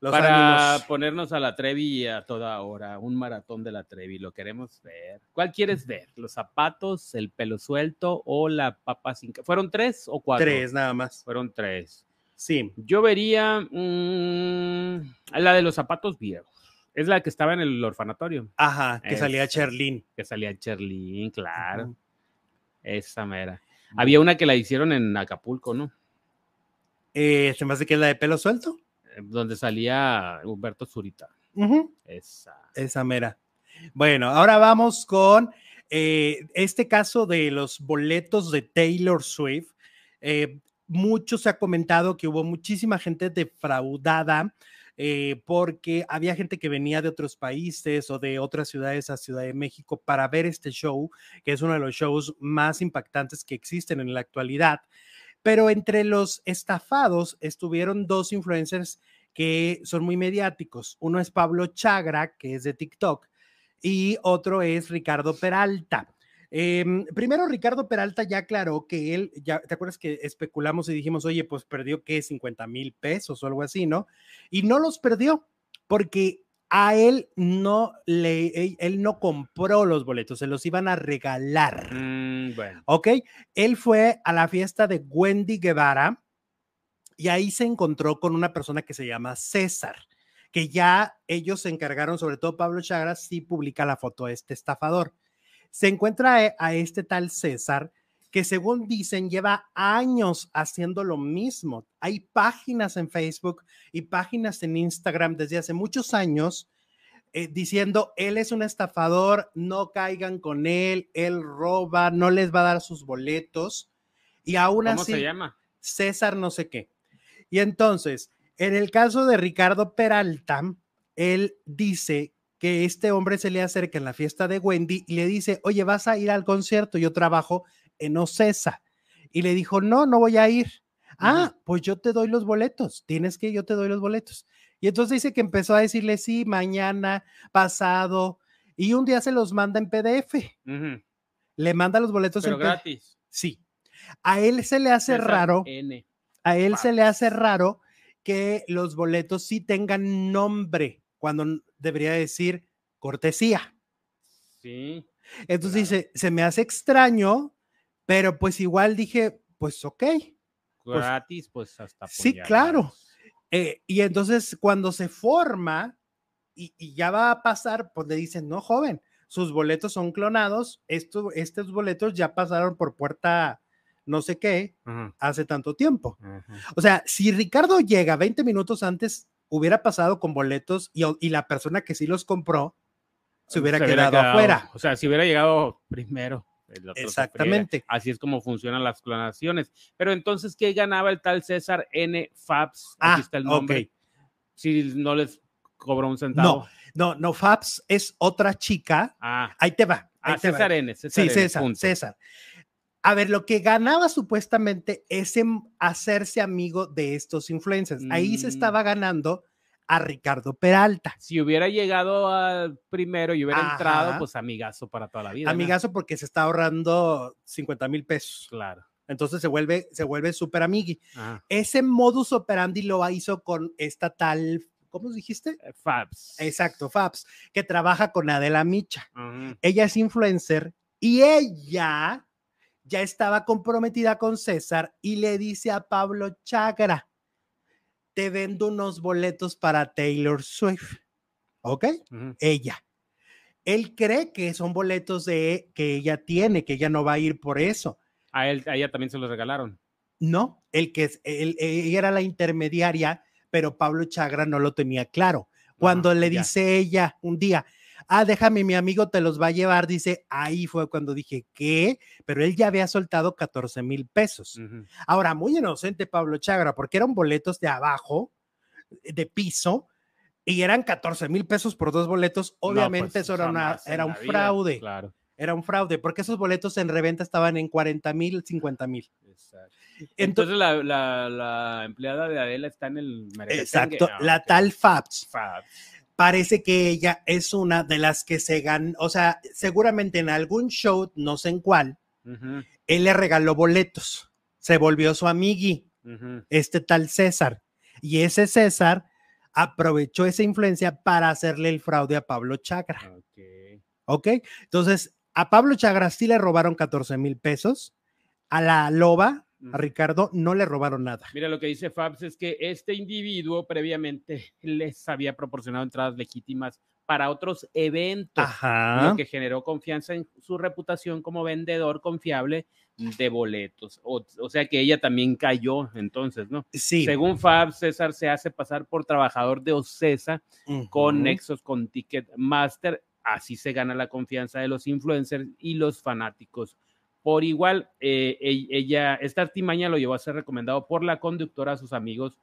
los para ponernos a la Trevi a toda hora, un maratón de la Trevi, lo queremos ver. ¿Cuál quieres ver? ¿Los zapatos, el pelo suelto o la papa sin... ¿Fueron tres o cuatro? Tres nada más. Fueron tres. Sí. Yo vería mm, la de los zapatos viejos. Es la que estaba en el orfanatorio. Ajá, que salía Cherlin. Que salía Cherlin, claro. Esa mera. Había una que la hicieron en Acapulco, ¿no? Eh, se me hace que es la de pelo suelto. Eh, donde salía Humberto Zurita. Esa. Esa mera. Bueno, ahora vamos con eh, este caso de los boletos de Taylor Swift. mucho se ha comentado que hubo muchísima gente defraudada eh, porque había gente que venía de otros países o de otras ciudades a Ciudad de México para ver este show, que es uno de los shows más impactantes que existen en la actualidad. Pero entre los estafados estuvieron dos influencers que son muy mediáticos. Uno es Pablo Chagra, que es de TikTok, y otro es Ricardo Peralta. Em, primero, Ricardo Peralta ya aclaró que él, ya te acuerdas que especulamos y dijimos, oye, pues perdió que 50 mil pesos o algo así, ¿no? Y no los perdió porque a él no le, él no compró los boletos, se los iban a regalar. Mm, bueno. Ok, él fue a la fiesta de Wendy Guevara y ahí se encontró con una persona que se llama César que ya ellos se encargaron, sobre todo Pablo Chagras, sí publica la foto de este estafador. Se encuentra e, a este tal César, que según dicen lleva años haciendo lo mismo. Hay páginas en Facebook y páginas en Instagram desde hace muchos años eh, diciendo, él es un estafador, no caigan con él, él roba, no les va a dar sus boletos. Y aún así... ¿Cómo se llama? César no sé qué. Y entonces, en el caso de Ricardo Peralta, él dice que este hombre se le acerca en la fiesta de Wendy y le dice, oye, vas a ir al concierto, yo trabajo en Ocesa. Y le dijo, no, no voy a ir. Ah, pues yo te doy los boletos, tienes que, yo te doy los boletos. Y entonces dice que empezó a decirle, sí, mañana, pasado, y un día se los manda en PDF. Le manda los boletos Pero gratis. Sí. A él se le hace raro. A él se le hace raro que los boletos sí tengan nombre cuando debería decir cortesía. Sí. Entonces dice, se me hace extraño, pero pues igual dije, pues ok. Pues Gratis, pues, hasta. Sí, claro. Eh, y entonces cuando se forma y, ya va a pasar, pues le dicen, no, joven, sus boletos son clonados, estos, estos boletos ya pasaron por puerta no sé qué hace tanto tiempo. O sea, si Ricardo llega 20 minutos antes, hubiera pasado con boletos y, la persona que sí los compró se hubiera, quedado, afuera. O sea, si hubiera llegado primero. Exactamente. Así es como funcionan las clonaciones. Pero entonces, ¿qué ganaba el tal César N. Fabs? Aquí ah, está el nombre. Si no les cobró un centavo. No, no, no, Fabs es otra chica. Ah. Ahí te va. ah, César N. sí, César, César. A ver, lo que ganaba supuestamente es hacerse amigo de estos influencers. Ahí se mm. estaba ganando a Ricardo Peralta. Si hubiera llegado al primero y hubiera entrado, pues amigazo para toda la vida. Amigazo porque se está ahorrando 50 mil pesos. Claro. Entonces se vuelve, se vuelve súper amigui. Ese modus operandi lo hizo con esta tal, ¿cómo dijiste? Eh, Fabs. Exacto, Fabs, que trabaja con Adela Micha. Ella es influencer y ella ya estaba comprometida con César y le dice a Pablo Chagra, te vendo unos boletos para Taylor Swift. ¿Ok? Ella. Él cree que son boletos de que ella tiene, que ella no va a ir por eso. A, él, a ella también se los regalaron. No, el que es, ella era la intermediaria, pero Pablo Chagra no lo tenía claro. Cuando le dice ella un día, ah, déjame, mi amigo te los va a llevar, dice, ahí fue cuando dije, ¿qué? Pero él ya había soltado 14 mil pesos. Ahora, muy inocente Pablo Chagra, porque eran boletos de abajo, de piso, y eran 14 mil pesos por dos boletos. Pues, Obviamente eso era, una, era un fraude. Claro. Era un fraude, porque esos boletos en reventa estaban en 40 mil, 50 mil. Entonces, la, la, empleada de Adela está en el Exacto, ah, la tal Fabs. Fabs parece que ella es una de las que se ganó, o sea, seguramente en algún show, no sé en cuál, él le regaló boletos, se volvió su amigui, este tal César, y ese César aprovechó esa influencia para hacerle el fraude a Pablo Chagra. Ok, entonces a Pablo Chagra sí le robaron 14 mil pesos, a la loba a Ricardo no le robaron nada. Mira, lo que dice Fabs es que este individuo previamente les había proporcionado entradas legítimas para otros eventos, lo que generó confianza en su reputación como vendedor confiable de boletos. O, sea que ella también cayó entonces, ¿no? Sí. Según Fabs, César se hace pasar por trabajador de Ocesa con nexos con Ticketmaster. Así se gana la confianza de los influencers y los fanáticos por igual, eh, ella, esta artimaña lo llevó a ser recomendado por la conductora a sus amigos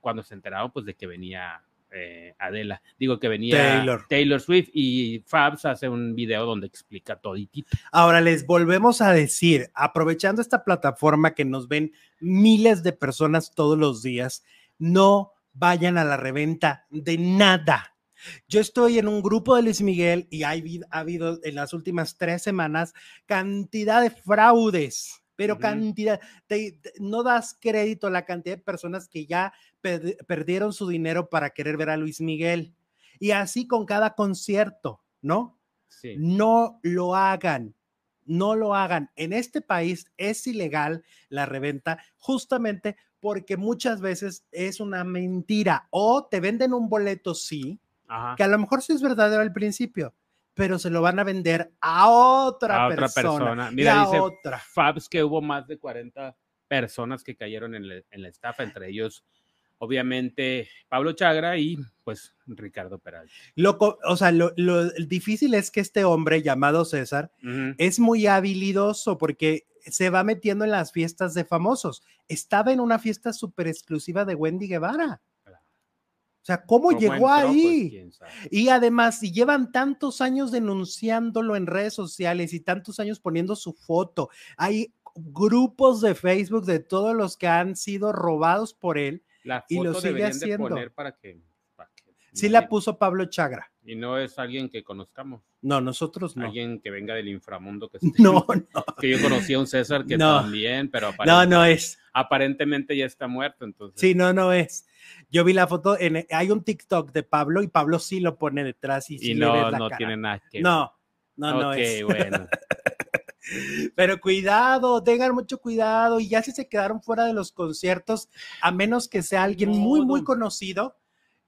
cuando se enteraron pues de que venía eh, Adela, digo que venía Taylor. Taylor Swift y Fabs hace un video donde explica todo. Ahora les volvemos a decir, aprovechando esta plataforma que nos ven miles de personas todos los días, no vayan a la reventa de nada. Yo estoy en un grupo de Luis Miguel y ha habido en las últimas tres semanas cantidad de fraudes, pero cantidad, no das crédito a la cantidad de personas que ya perdieron su dinero para querer ver a Luis Miguel. Y así con cada concierto, ¿no? Sí. No lo hagan no lo hagan. En este país es ilegal la reventa justamente porque muchas veces es una mentira o te venden un boleto, sí, que a lo mejor sí es verdadero al principio, pero se lo van a vender a otra, persona, Mira, dice otra. Fabs que hubo más de 40 personas que cayeron en, en la estafa, entre ellos obviamente Pablo Chagra y pues Ricardo Peralta. Loco, o sea, lo, difícil es que este hombre llamado César es muy habilidoso porque se va metiendo en las fiestas de famosos. Estaba en una fiesta súper exclusiva de Wendy Guevara. O sea, ¿cómo, llegó ahí? y además, si llevan tantos años denunciándolo en redes sociales y tantos años poniendo su foto, hay grupos de Facebook de todos los que han sido robados por él y lo sigue haciendo. para que, sí la puso Pablo Chagra. Y no es alguien que conozcamos. No, nosotros no. Alguien que venga del inframundo. Que, no, no. Que yo conocí a un César que también, pero no, no es. Aparentemente ya está muerto, entonces. Sí, no, no es. Yo vi la foto, en, hay un TikTok de Pablo y Pablo sí lo pone detrás y, sí no, no tiene nada que No, no, no es. bueno. Pero cuidado, tengan mucho cuidado y ya si se quedaron fuera de los conciertos, a menos que sea alguien muy, muy conocido,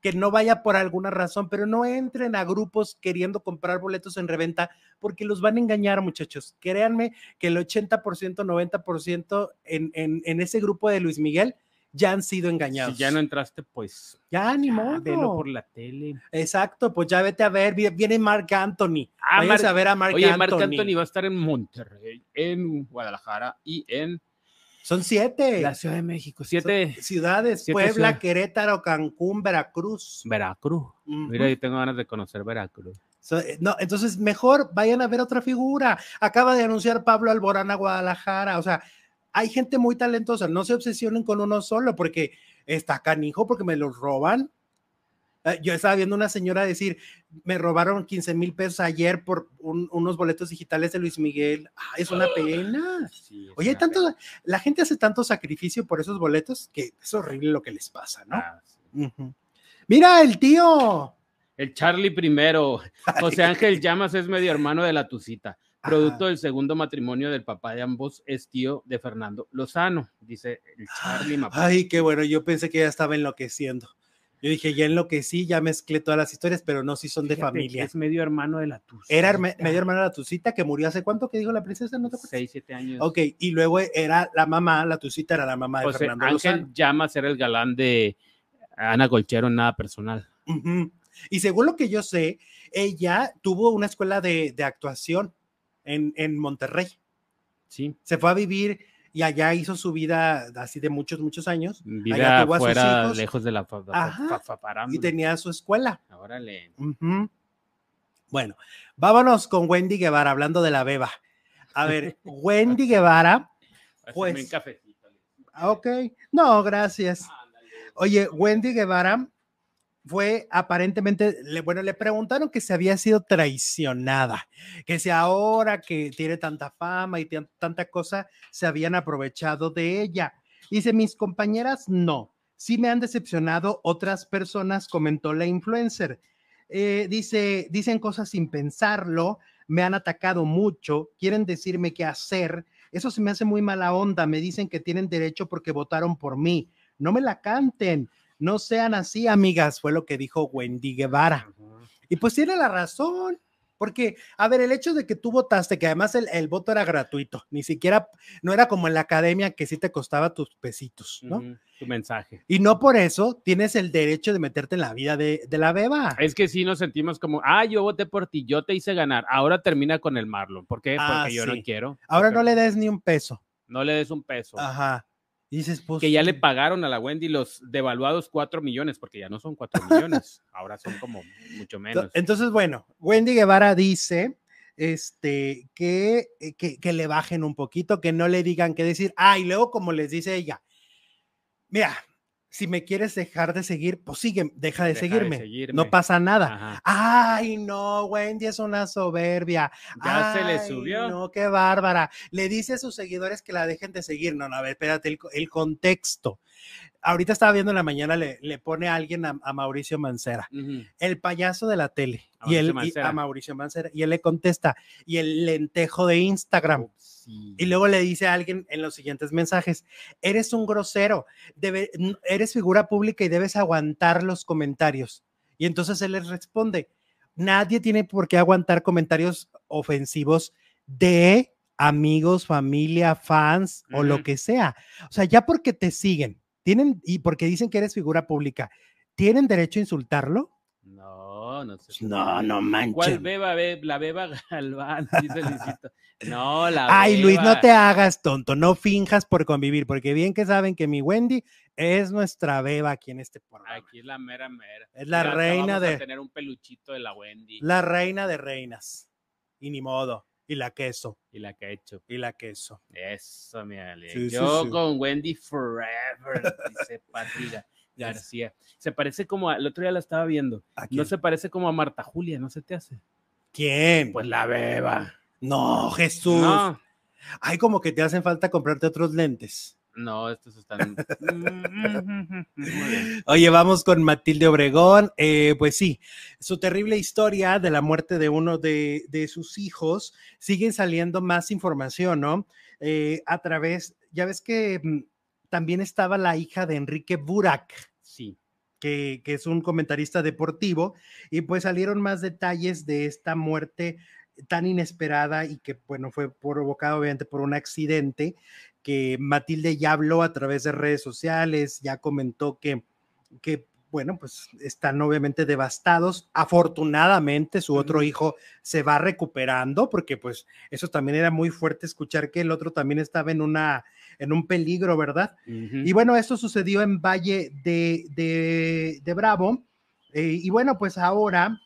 que no vaya por alguna razón, pero no entren a grupos queriendo comprar boletos en reventa porque los van a engañar, muchachos. Créanme que el 80%, 90% en, en, en ese grupo de Luis Miguel ya han sido engañados. Si ya no entraste, pues. Ya, ni modo. Velo por la tele. Exacto, pues ya vete a ver. Viene Mark Anthony. Ah, a ver a Mark Oye, Mark Anthony va a estar en Monterrey, en Guadalajara y en. Son siete. La Ciudad de México, siete. ciudades: Puebla, Querétaro, Cancún, Veracruz. Veracruz. Mira, yo tengo ganas de conocer Veracruz. Eh, no, entonces mejor vayan a ver otra figura. Acaba de anunciar Pablo Alborán a Guadalajara. O sea, hay gente muy talentosa, no se obsesionen con uno solo porque está canijo porque me los roban. Eh, yo estaba viendo una señora decir, me robaron 15 mil pesos ayer por unos boletos digitales de Luis Miguel. Ah, es una pena. Oye, tanto, la gente hace tanto sacrificio por esos boletos que es horrible lo que les pasa, ¿no? Ah, Mira, el tío. El Charlie primero. José Ángel Llamas es medio hermano de la Tucita. Producto del segundo matrimonio del papá de ambos, es tío de Fernando Lozano, dice el Charlie Ay, qué bueno, yo pensé que ya estaba enloqueciendo. Yo dije, ya enloquecí, ya mezclé todas las historias, pero no, si son de familia. Es medio hermano de la Tucita. Era medio hermano de la Tucita que murió hace cuánto que dijo la princesa, ¿no te Seis, siete años. Ok, y luego era la mamá, la Tucita era la mamá de Fernando Ángel Lozano. llama a ser el galán de Ana Golchero en nada personal. Y según lo que yo sé, ella tuvo una escuela de, de actuación en, Monterrey. Sí. Se fue a vivir y allá hizo su vida así de muchos, muchos años. Vida fuera, lejos de la Y tenía su escuela. Órale. Bueno, vámonos con Wendy Guevara, hablando de la beba. A ver, Wendy Guevara. Pues. Ok, no, gracias. Oye, Wendy Guevara fue aparentemente, bueno, le preguntaron que se había sido traicionada, que si ahora que tiene tanta fama y tanta cosa, se habían aprovechado de ella. Dice, mis compañeras, no, sí me han decepcionado otras personas, comentó la influencer. Eh, dice, dicen cosas sin pensarlo, me han atacado mucho, quieren decirme qué hacer. Eso se me hace muy mala onda. Me dicen que tienen derecho porque votaron por mí. No me la canten. No sean así, amigas, fue lo que dijo Wendy Guevara. Y pues tiene la razón, porque, a ver, el hecho de que tú votaste, que además el, voto era gratuito, ni siquiera, no era como en la academia que sí te costaba tus pesitos, ¿no? tu mensaje. Y no por eso tienes el derecho de meterte en la vida de, la beba. Es que sí nos sentimos como, ah, yo voté por ti, yo te hice ganar, ahora termina con el Marlon. ¿Por qué? Ah, Porque yo no quiero. Ahora no le des ni un peso. No le des un peso. Ajá dices, pues, que ya le pagaron a la Wendy los devaluados 4 millones, porque ya no son 4 millones, ahora son como mucho menos. Entonces, bueno, Wendy Guevara dice este, que, eh, que, que, le bajen un poquito, que no le digan qué decir. Ah, y luego, como les dice ella, mira, si me quieres dejar de seguir, pues sigue, deja de, seguirme. No pasa nada. Ay, no, Wendy es una soberbia. Ya se le subió. No, qué bárbara. Le dice a sus seguidores que la dejen de seguir. No, no, a ver, espérate, el, contexto. Ahorita estaba viendo en la mañana, le, le pone a alguien a, Mauricio Mancera, el payaso de la tele, y él a Mauricio Mancera, y él le contesta, y el lentejo de Instagram. Y luego le dice a alguien en los siguientes mensajes, eres un grosero, debe, eres figura pública y debes aguantar los comentarios. Y entonces él les responde, nadie tiene por qué aguantar comentarios ofensivos de amigos, familia, fans o lo que sea. O sea, ya porque te siguen, tienen y porque dicen que eres figura pública, ¿tienen derecho a insultarlo? No, no sé. No, no manches. ¿Cuál beba, la beba Galván? Dice No, la Ay, Luis, no te hagas tonto, no finjas por convivir, porque bien que saben que mi Wendy es nuestra beba aquí en este programa. Aquí es la mera mera. Es la reina de. tener un peluchito de la Wendy. La reina de reinas. Y ni modo. Y la queso. Y la queso. Y la queso. Eso, mi Ale. Yo con Wendy forever, dice Patricia. García. Se parece como, el otro día la estaba viendo. No se parece como a Marta Julia, ¿no se te hace? ¿Quién? Pues la beba. No, Jesús. No. Ay, como que te hacen falta comprarte otros lentes. No, estos están. Oye, vamos con Matilde Obregón. Eh, pues sí, su terrible historia de la muerte de uno de, sus hijos. Sigue saliendo más información, ¿no? Eh, a través, ya ves que mm, también estaba la hija de Enrique Burak. Sí. Que, que, es un comentarista deportivo, y pues salieron más detalles de esta muerte tan inesperada y que, bueno, fue provocado obviamente por un accidente que Matilde ya habló a través de redes sociales, ya comentó que, que bueno, pues están obviamente devastados. Afortunadamente, su otro hijo se va recuperando, porque pues eso también era muy fuerte escuchar que el otro también estaba en una en un peligro, ¿verdad? Y bueno, esto sucedió en Valle de, de, Bravo. Eh, y bueno, pues ahora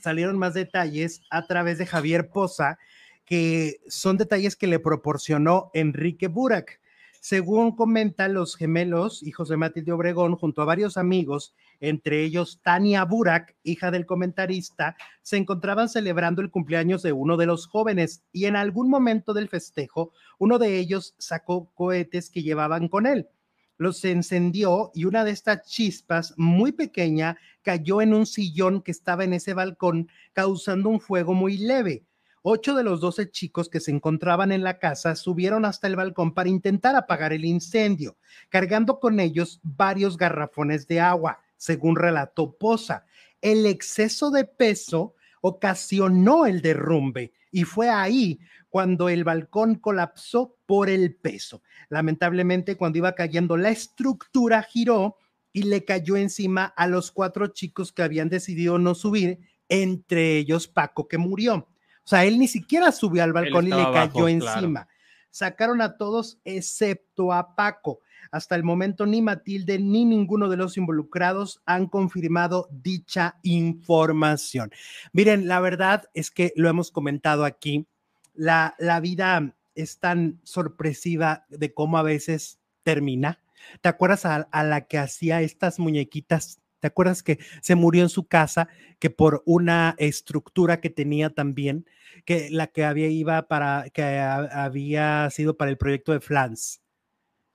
salieron más detalles a través de Javier Poza, que son detalles que le proporcionó Enrique Burak. Según comentan los gemelos, hijos de Matilde Obregón, junto a varios amigos, entre ellos Tania Burak, hija del comentarista, se encontraban celebrando el cumpleaños de uno de los jóvenes y en algún momento del festejo, uno de ellos sacó cohetes que llevaban con él los encendió y una de estas chispas muy pequeña cayó en un sillón que estaba en ese balcón, causando un fuego muy leve. Ocho de los doce chicos que se encontraban en la casa subieron hasta el balcón para intentar apagar el incendio, cargando con ellos varios garrafones de agua, según relató Poza. El exceso de peso ocasionó el derrumbe y fue ahí cuando el balcón colapsó por el peso. Lamentablemente, cuando iba cayendo, la estructura giró y le cayó encima a los cuatro chicos que habían decidido no subir, entre ellos Paco, que murió. O sea, él ni siquiera subió al balcón y le cayó encima. Sacaron a todos excepto a Paco. Hasta el momento ni Matilde ni ninguno de los involucrados han confirmado dicha información. Miren, la verdad es que lo hemos comentado aquí la, vida es tan sorpresiva de cómo a veces termina. ¿Te acuerdas a, la que hacía estas muñequitas? ¿Te acuerdas que se murió en su casa, que por una estructura que tenía también, que la que había iba para, que había sido para el proyecto de Flans?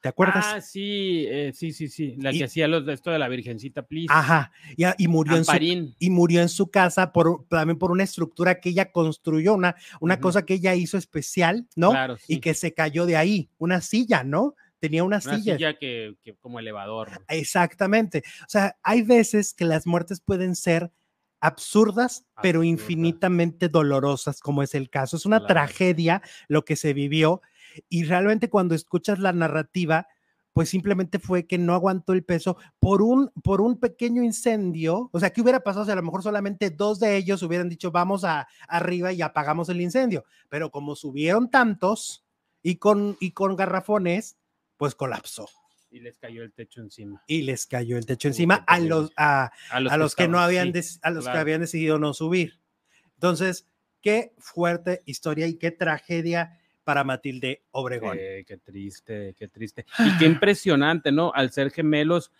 ¿Te acuerdas? Ah, sí, eh, sí, sí, sí. La que hacía los, esto de la Virgencita, please. Ajá. Y, murió en su, y murió en su casa por, también por una estructura que ella construyó, una, una cosa que ella hizo especial, ¿no? Claro, Y que se cayó de ahí, una silla, ¿no? Tenía una, una silla. que, que, como elevador. Exactamente. O sea, hay veces que las muertes pueden ser absurdas, pero infinitamente dolorosas, como es el caso. Es una tragedia lo que se vivió y realmente cuando escuchas la narrativa, pues simplemente fue que no aguantó el peso por un, por un pequeño incendio. O sea, ¿qué hubiera pasado si a lo mejor solamente dos de ellos hubieran dicho vamos a, arriba y apagamos el incendio? Pero como subieron tantos y con, y con garrafones, pues colapsó. Y les cayó el techo encima. Y les cayó el techo encima a los, a, los, que, no habían, a los que habían decidido no subir. Entonces, qué fuerte historia y qué tragedia para Matilde Obregón. qué triste, qué triste. Y qué impresionante, ¿no? Al ser gemelos,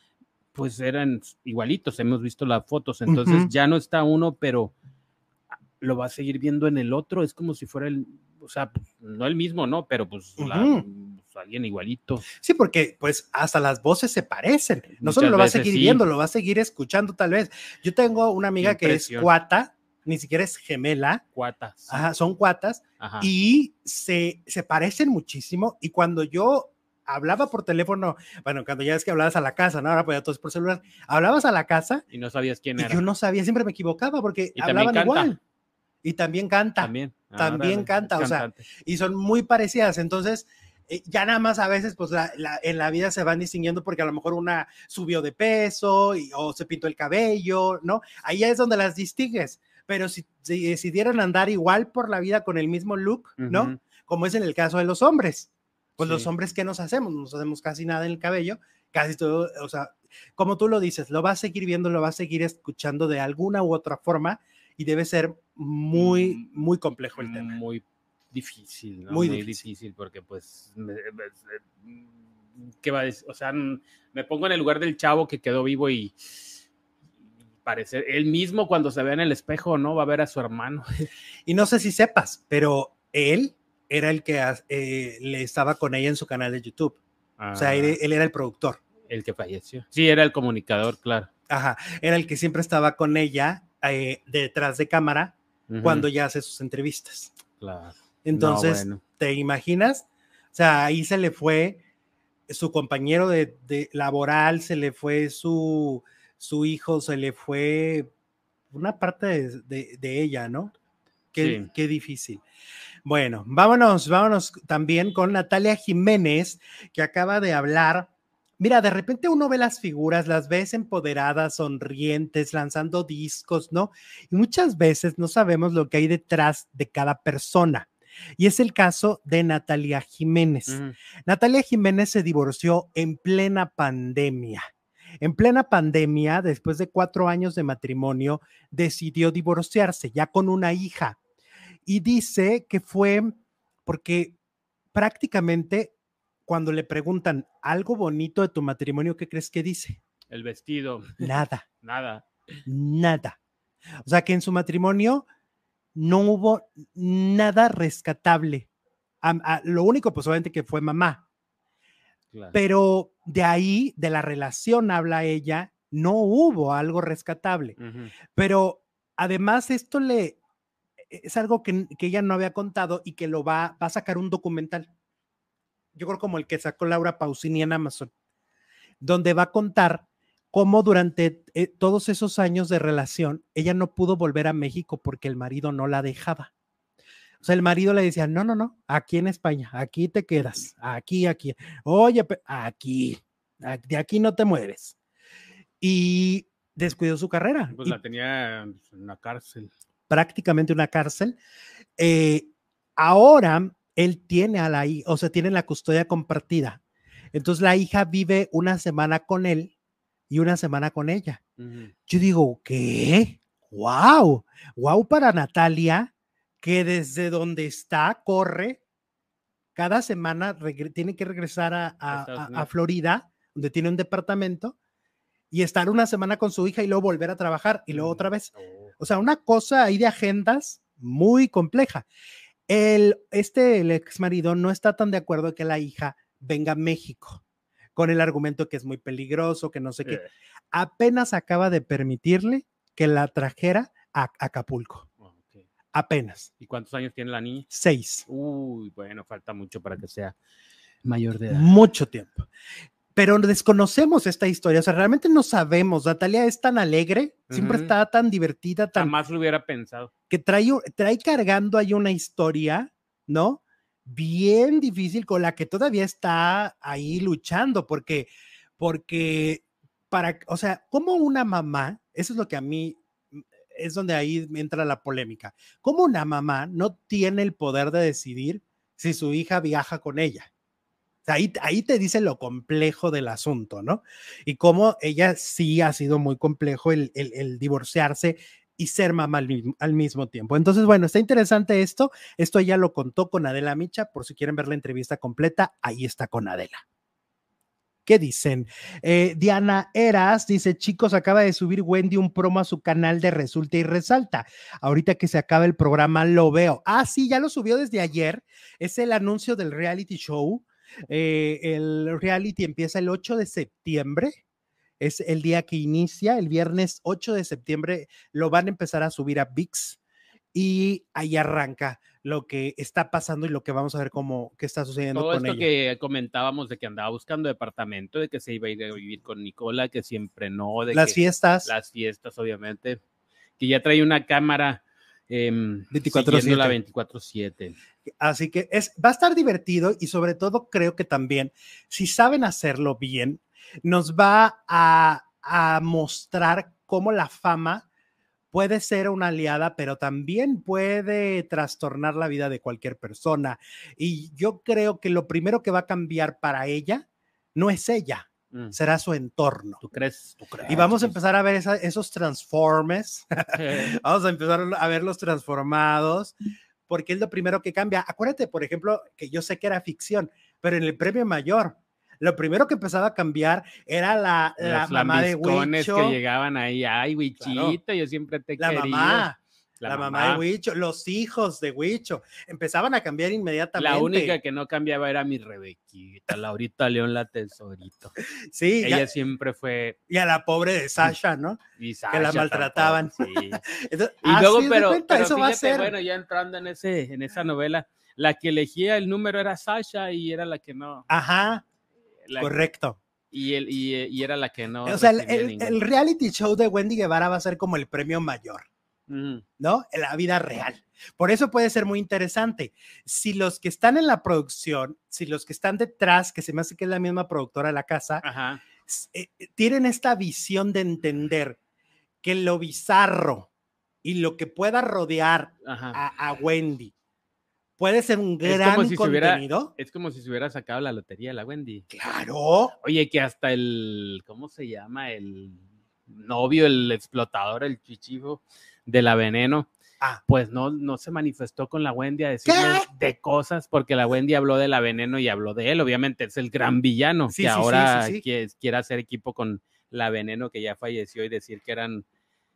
pues eran igualitos, hemos visto las fotos, entonces ya no está uno, pero lo va a seguir viendo en el otro, es como si fuera el, o sea, no el mismo, ¿no? Pero pues, pues alguien igualito. Sí, porque pues hasta las voces se parecen, no solo lo va a seguir viendo, lo va a seguir escuchando tal vez. Yo tengo una amiga que es cuata, ni siquiera es gemela. Cuatas. Ajá, son cuatas y se, se parecen muchísimo y cuando yo hablaba por teléfono, bueno, cuando ya es que hablabas a la casa, ¿no? Ahora pues ya todo es por celular, hablabas a la casa. Y no sabías quién era. Yo no sabía, siempre me equivocaba porque hablaban igual. Y también canta. También. también canta, o sea, y son muy parecidas. Entonces, ya nada más a veces, pues en la vida se van distinguiendo porque a lo mejor una subió de peso o se pintó el cabello, ¿no? Ahí es donde las distingues. Pero si, decidieran andar igual por la vida con el mismo look, ¿no? Como es en el caso de los hombres pues los hombres, ¿qué nos hacemos? No nos hacemos casi nada en el cabello, casi todo, o sea, como tú lo dices, lo va a seguir viendo, lo va a seguir escuchando de alguna u otra forma y debe ser muy, mm, muy complejo el tema. Muy difícil, ¿no? Muy, difícil. porque pues, eh, ¿qué va a decir? O sea, me pongo en el lugar del chavo que quedó vivo y parece, él mismo cuando se ve en el espejo, ¿no? Va a ver a su hermano. Y no sé si sepas, pero él era el que eh, le estaba con ella en su canal de YouTube. o sea, él, ah. era el productor. El que falleció. Sí, era el comunicador, claro. Ajá, era el que siempre estaba con ella eh, detrás de cámara cuando ya hace sus entrevistas. Claro. Entonces, ¿te imaginas? O sea, ahí se le fue su compañero de, laboral, se le fue su, su hijo, se le fue una parte de, ella, ¿no? Qué, qué difícil. Bueno, vámonos, vámonos también con Natalia Jiménez, que acaba de hablar. Mira, de repente uno ve las figuras, las ves empoderadas, sonrientes, lanzando discos, ¿no? Y muchas veces no sabemos lo que hay detrás de cada persona. Y es el caso de Natalia Jiménez. Natalia Jiménez se divorció en plena pandemia. En plena pandemia, después de cuatro años de matrimonio, decidió divorciarse ya con una hija y dice que fue porque prácticamente cuando le preguntan algo bonito de tu matrimonio, ¿qué crees que dice? El vestido. Nada. Nada. Nada. O sea que en su matrimonio no hubo nada rescatable. lo único, pues obviamente que fue mamá. Pero de ahí, de la relación, habla ella, no hubo algo rescatable. Pero además esto le, e-, es algo que, ella no había contado y que lo va, va a sacar un documental. Yo creo como el que sacó Laura Pausini en Amazon, donde va a contar cómo durante eh, todos esos años de relación ella no pudo volver a México porque el marido no la dejaba. O sea, el marido le decía, no, no, no, aquí en España, aquí te quedas, aquí, aquí. Oye, aquí, de aquí no te mueves. Y descuidó su carrera. Pues la tenía en la cárcel prácticamente una cárcel. Eh, ahora él tiene a la hija, o sea, tiene la custodia compartida. Entonces la hija vive una semana con él y una semana con ella. Yo digo, ¿qué? ¡Wow! ¡Wow para Natalia! Que desde donde está, corre. Cada semana tiene que regresar a, a, Florida, donde tiene un departamento, y estar una semana con su hija y luego volver a trabajar y luego otra vez. Oh. O sea, una cosa ahí de agendas muy compleja. El, este, el ex marido no está tan de acuerdo que la hija venga a México con el argumento que es muy peligroso, que no sé qué. Eh. Apenas acaba de permitirle que la trajera a Acapulco. Ah, Apenas. ¿Y cuántos años tiene la niña? Seis. Uy, bueno, falta mucho para que sea mayor de edad. Mucho tiempo pero desconocemos esta historia, o sea, realmente no sabemos. Natalia es tan alegre, siempre está tan divertida, tan... Jamás lo hubiera pensado. Que trae, trae cargando ahí una historia, ¿no? Bien difícil con la que todavía está ahí luchando, porque, porque, para, o sea, como una mamá, eso es lo que a mí es donde ahí entra la polémica, como una mamá no tiene el poder de decidir si su hija viaja con ella. Ahí, ahí te dice lo complejo del asunto, ¿no? Y cómo ella sí ha sido muy complejo el, el, divorciarse y ser mamá al, mismo tiempo. Entonces, bueno, está interesante esto. Esto ya lo contó con Adela Micha. Por si quieren ver la entrevista completa, ahí está con Adela. ¿Qué dicen? Eh, Diana Eras dice, chicos, acaba de subir Wendy un promo a su canal de Resulta y Resalta. Ahorita que se acaba el programa lo veo. Ah, sí, ya lo subió desde ayer. Es el anuncio del reality show. Eh, el reality empieza el 8 de septiembre. Es el día que inicia, el viernes 8 de septiembre. Lo van a empezar a subir a VIX y ahí arranca lo que está pasando y lo que vamos a ver cómo qué está sucediendo Todo esto que comentábamos de que andaba buscando departamento, de que se iba a ir a vivir con Nicola, que siempre no, de las fiestas, las fiestas obviamente, que ya trae una cámara eh, 24/7. la 24/7. Así que es va a estar divertido y sobre todo creo que también si saben hacerlo bien nos va a, a mostrar cómo la fama puede ser una aliada, pero también puede trastornar la vida de cualquier persona. Y yo creo que lo primero que va a cambiar para ella no es ella, mm. será su entorno. ¿Tú crees? ¿Tú crees? Y vamos a empezar a ver esos transformes, vamos a empezar a ver los transformados, porque es lo primero que cambia. Acuérdate, por ejemplo, que yo sé que era ficción, pero en el premio mayor, lo primero que empezaba a cambiar era la, la mamá de Huicho. que llegaban ahí, ay, Huichito, yo siempre te la Mamá. La, mamá. de Huicho, los hijos de Huicho, empezaban a cambiar inmediatamente. La única que no cambiaba era mi Rebequita, Laurita León, la tesorito. Sí. Ella siempre fue. Y a la pobre de Sasha, ¿no? Y que la maltrataban. sí. y luego, pero, eso va a ser. bueno, ya entrando en, ese, en esa novela, la que elegía el número era Sasha y era la que no. Ajá. Correcto. Y, el, y, era la que no. O sea, el, reality show de Wendy Guevara va a ser como el premio mayor, ¿no? En la vida real. Por eso puede ser muy interesante. Si los que están en la producción, si los que están detrás, que se me hace que es la misma productora de la casa, eh, tienen esta visión de entender que lo bizarro y lo que pueda rodear a Wendy puede ser un gran contenido. es como si se hubiera sacado la lotería la Wendy. Claro. Oye, que hasta el, ¿cómo se llama? El novio, el explotador, el chichivo de la veneno. Ah. Pues no, no se manifestó con la Wendy a decirle de cosas, porque la Wendy habló de la veneno y habló de él. Obviamente es el gran villano que ahora quiere hacer equipo con la veneno que ya falleció y decir que eran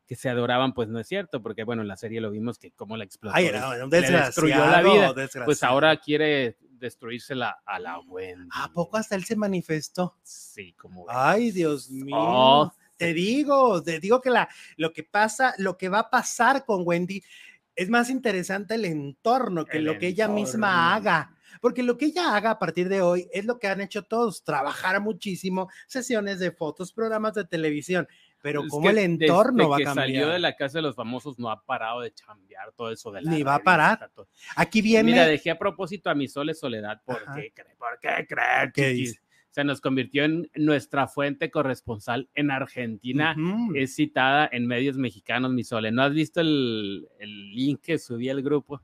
que se adoraban, pues no es cierto, porque bueno, en la serie lo vimos que como la explotó, Ay, destruyó la vida, pues ahora quiere destruírsela a la Wendy. ¿A poco hasta él se manifestó? Sí, como Ay, Dios mío. Oh, te digo, te digo que la, lo que pasa, lo que va a pasar con Wendy es más interesante el entorno que lo que ella misma haga. Porque lo que ella haga a partir de hoy es lo que han hecho todos, trabajar muchísimo, sesiones de fotos, programas de televisión pero como el entorno va a cambiar. salió de la casa de los famosos no ha parado de chambear todo eso de la Ni va a parar. Aquí viene. Mira, dejé a propósito a mi Sole Soledad. ¿Por qué creen? ¿Por qué creen? Se nos convirtió en nuestra fuente corresponsal en Argentina. Es citada en medios mexicanos, mi Sole. ¿No has visto el, el link que subí al grupo?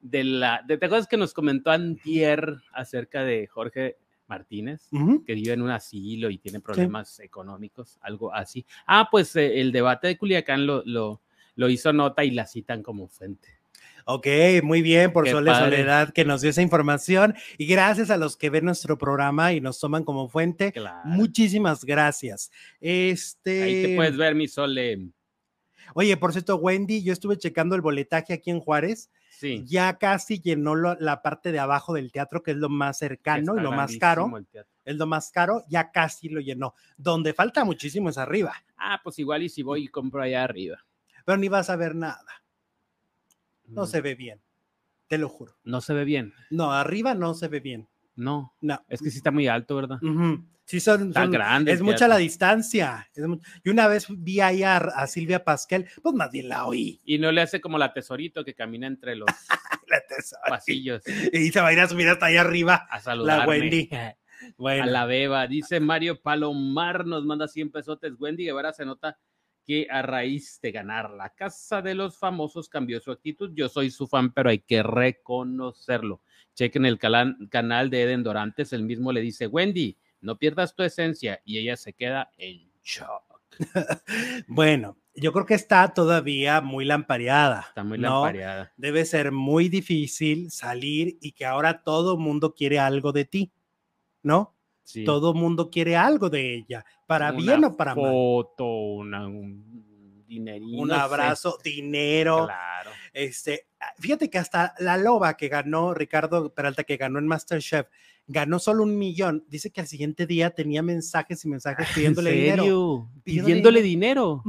De la, de, ¿Te acuerdas que nos comentó Antier acerca de Jorge Martínez, que vive en un asilo y tiene problemas económicos, algo así. Ah, pues eh, el debate de Culiacán lo, lo, lo, hizo nota y la citan como fuente. Ok, muy bien, por Sole Soledad que nos dio esa información y gracias a los que ven nuestro programa y nos toman como fuente. Muchísimas gracias. Este... Ahí te puedes ver, mi Sole. Oye, por cierto, Wendy, yo estuve checando el boletaje aquí en Juárez ya casi llenó la parte de abajo del teatro, que es lo más cercano y lo más caro. Es lo más caro, ya casi lo llenó. Donde falta muchísimo es arriba. Ah, pues igual y si voy y compro allá arriba. Pero ni vas a ver nada. No mm. se ve bien, te lo juro. No se ve bien. No, arriba no se ve bien. No, no. Es que sí está muy alto, ¿verdad? Sí, son, grandes. Es mucha la distancia. y una vez vi ahí a, Silvia Pasquel, pues más bien la oí. Y no le hace como la tesorito que camina entre los pasillos. Y se va a ir a subir hasta ahí arriba. A saludar. La Wendy. A la beba. Dice Mario Palomar, nos manda 100 pesotes. Wendy Guevara se nota que a raíz de ganar la casa de los famosos cambió su actitud. Yo soy su fan, pero hay que reconocerlo. Chequen el canal de Eden Dorantes, el mismo le dice, Wendy, no pierdas tu esencia y ella se queda en shock. bueno, yo creo que está todavía muy lampareada. Está muy lampareada. Debe ser muy difícil salir y que ahora todo mundo quiere algo de ti, ¿no? Sí. Todo mundo quiere algo de ella, para bien o para mal. Foto, una, un dinerito. Un abrazo, dinero. Claro. Este, fíjate que hasta la loba que ganó, Ricardo Peralta, que ganó en Masterchef, ganó solo un millón. Dice que al siguiente día tenía mensajes y mensajes pidiéndole dinero. Pidiéndole dinero.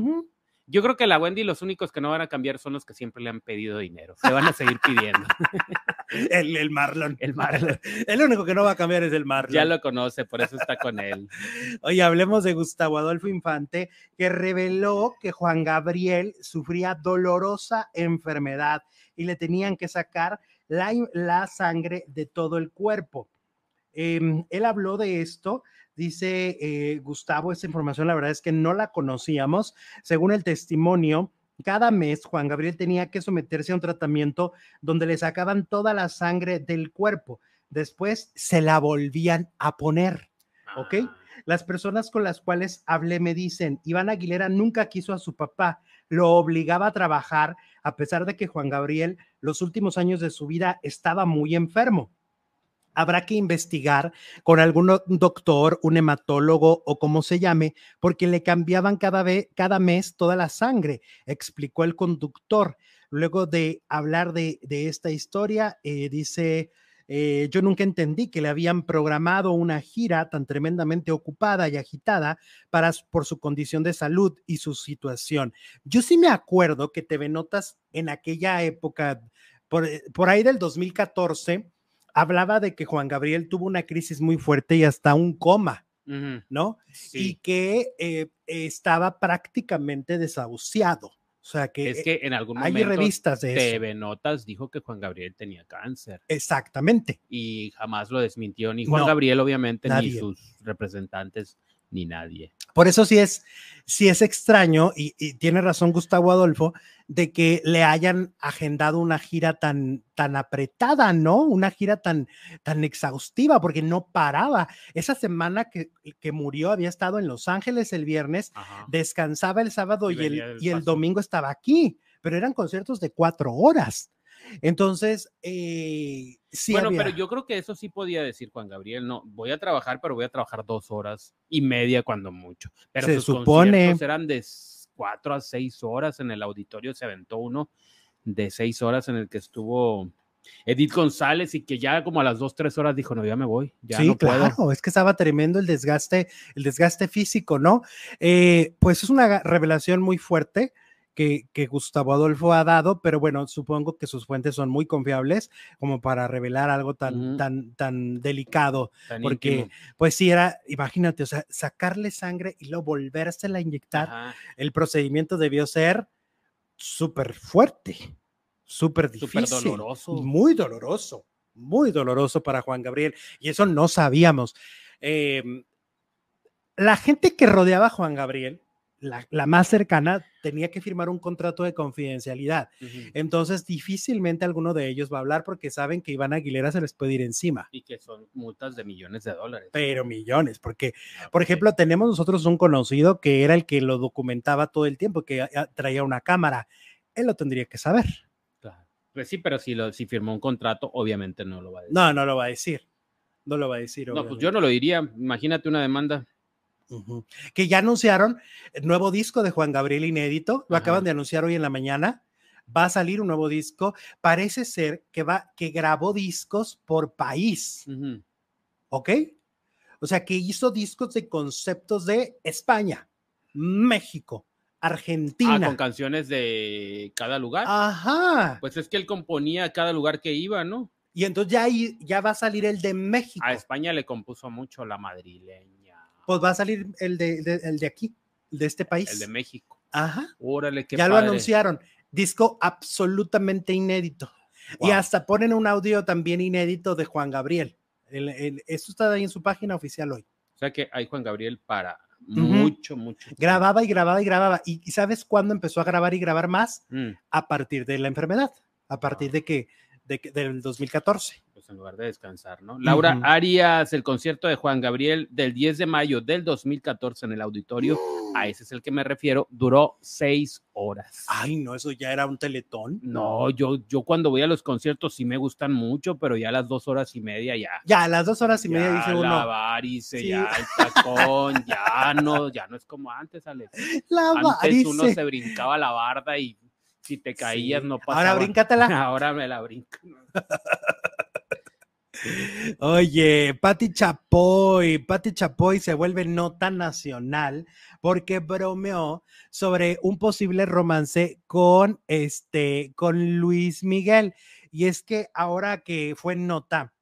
Yo creo que la Wendy los únicos que no van a cambiar son los que siempre le han pedido dinero. Le van a seguir pidiendo. el, el, Marlon. El Marlon. El único que no va a cambiar es el Marlon. Ya lo conoce, por eso está con él. Oye, hablemos de Gustavo Adolfo Infante, que reveló que Juan Gabriel sufría dolorosa enfermedad y le tenían que sacar la, la sangre de todo el cuerpo. Em, él habló de esto Dice eh, Gustavo, esta información la verdad es que no la conocíamos. Según el testimonio, cada mes Juan Gabriel tenía que someterse a un tratamiento donde le sacaban toda la sangre del cuerpo. Después se la volvían a poner. ¿Ok? Ah. Las personas con las cuales hablé me dicen, Iván Aguilera nunca quiso a su papá, lo obligaba a trabajar, a pesar de que Juan Gabriel los últimos años de su vida estaba muy enfermo habrá que investigar con algún doctor, un hematólogo o como se llame, porque le cambiaban cada, vez, cada mes toda la sangre, explicó el conductor. Luego de hablar de, esta historia, eh, dice, eh, yo nunca entendí que le habían programado una gira tan tremendamente ocupada y agitada para, por su condición de salud y su situación. Yo sí me acuerdo que TV Notas en aquella época, por, por ahí del 2014, hablaba de que Juan Gabriel tuvo una crisis muy fuerte y hasta un coma, ¿no? Y que eh, estaba prácticamente desahuciado. O sea que, es que en algún momento hay revistas de TV Notas dijo que Juan Gabriel tenía cáncer. Exactamente. Y jamás lo desmintió ni Juan Gabriel, obviamente, ni sus representantes ni nadie. Por eso sí es, sí es extraño, y, tiene razón Gustavo Adolfo, de que le hayan agendado una gira tan, tan apretada, ¿no? Una gira tan, tan exhaustiva, porque no paraba. Esa semana que, que murió había estado en Los Ángeles el viernes, descansaba el sábado y, el, y el domingo estaba aquí, pero eran conciertos de cuatro horas. Entonces, eh, sí. Bueno, pero yo creo que eso sí podía decir Juan Gabriel, no, voy a trabajar, pero voy a trabajar dos horas y media cuando mucho. Pero se supone. eran de cuatro a seis horas en el auditorio, se aventó uno de seis horas en el que estuvo Edith González y que ya como a las dos, tres horas dijo, no, ya me voy, ya sí, no claro, es que estaba tremendo el desgaste, el desgaste físico, ¿no? Eh, pues es una revelación muy fuerte que, Gustavo Adolfo ha dado, pero bueno, supongo que sus fuentes son muy confiables como para revelar algo tan, tan, tan delicado, porque pues sí era, imagínate, o sea, sacarle sangre y luego volvérsela a inyectar, el procedimiento debió ser súper fuerte, súper difícil, doloroso. muy doloroso, muy doloroso para Juan Gabriel, y eso no sabíamos. Em, la gente que rodeaba a Juan Gabriel, la, más cercana tenía que firmar un contrato de confidencialidad. Entonces, difícilmente alguno de ellos va a hablar porque saben que Iván Aguilera se les puede ir encima. Y que son multas de millones de dólares. Pero millones, porque, ah, por ejemplo, tenemos nosotros un conocido que era el que lo documentaba todo el tiempo, que traía una cámara. Él lo tendría que saber. Pues sí, pero si, lo, si firmó un contrato, obviamente no lo va a decir. No, no lo va a decir. No lo va a decir. No, pues yo no lo diría. Imagínate una demanda. Que ya anunciaron el nuevo disco de Juan Gabriel inédito, lo acaban de anunciar hoy en la mañana. Va a salir un nuevo disco. Parece ser que va, que grabó discos por país. ¿Ok? O sea, que hizo discos de conceptos de España, México, ah, Argentina. con canciones de cada lugar. Ajá. Pues es que él componía cada lugar que iba, ¿no? Y entonces ya, ya va a salir el de México. A España le compuso mucho la madrileña pues va a salir el de, el de aquí, de este país. El de México. Ajá. Órale, qué Ya lo anunciaron. Disco absolutamente inédito. Y hasta ponen un audio también inédito de Juan Gabriel. El, esto está ahí en su página oficial hoy. O sea que hay Juan Gabriel para mucho, mucho. Grababa y grababa y grababa. ¿Y, sabes cuándo empezó a grabar y grabar más? Mm. A partir de la enfermedad. A partir ah. de que del 2014 en lugar de descansar, ¿no? Laura Arias, el concierto de Juan Gabriel del 10 de mayo del 2014 en el auditorio, a ese es el que me refiero, duró seis horas. Ay, no, eso ya era un teletón. No, yo, yo cuando voy a los conciertos sí me gustan mucho, pero ya a las dos horas y media ya. Ya, a las dos horas y media dice uno. La varice, ya el tacón, ya no, ya no es como antes, Alex. La antes uno se brincaba la barda y si te caías no pasaba. Ahora bríncatela. Ahora me la brinco. Oye, Patti Chapoy, Patti Chapoy se vuelve nota nacional porque bromeó sobre un posible romance con este, con Luis Miguel. Y es que ahora que fue nota,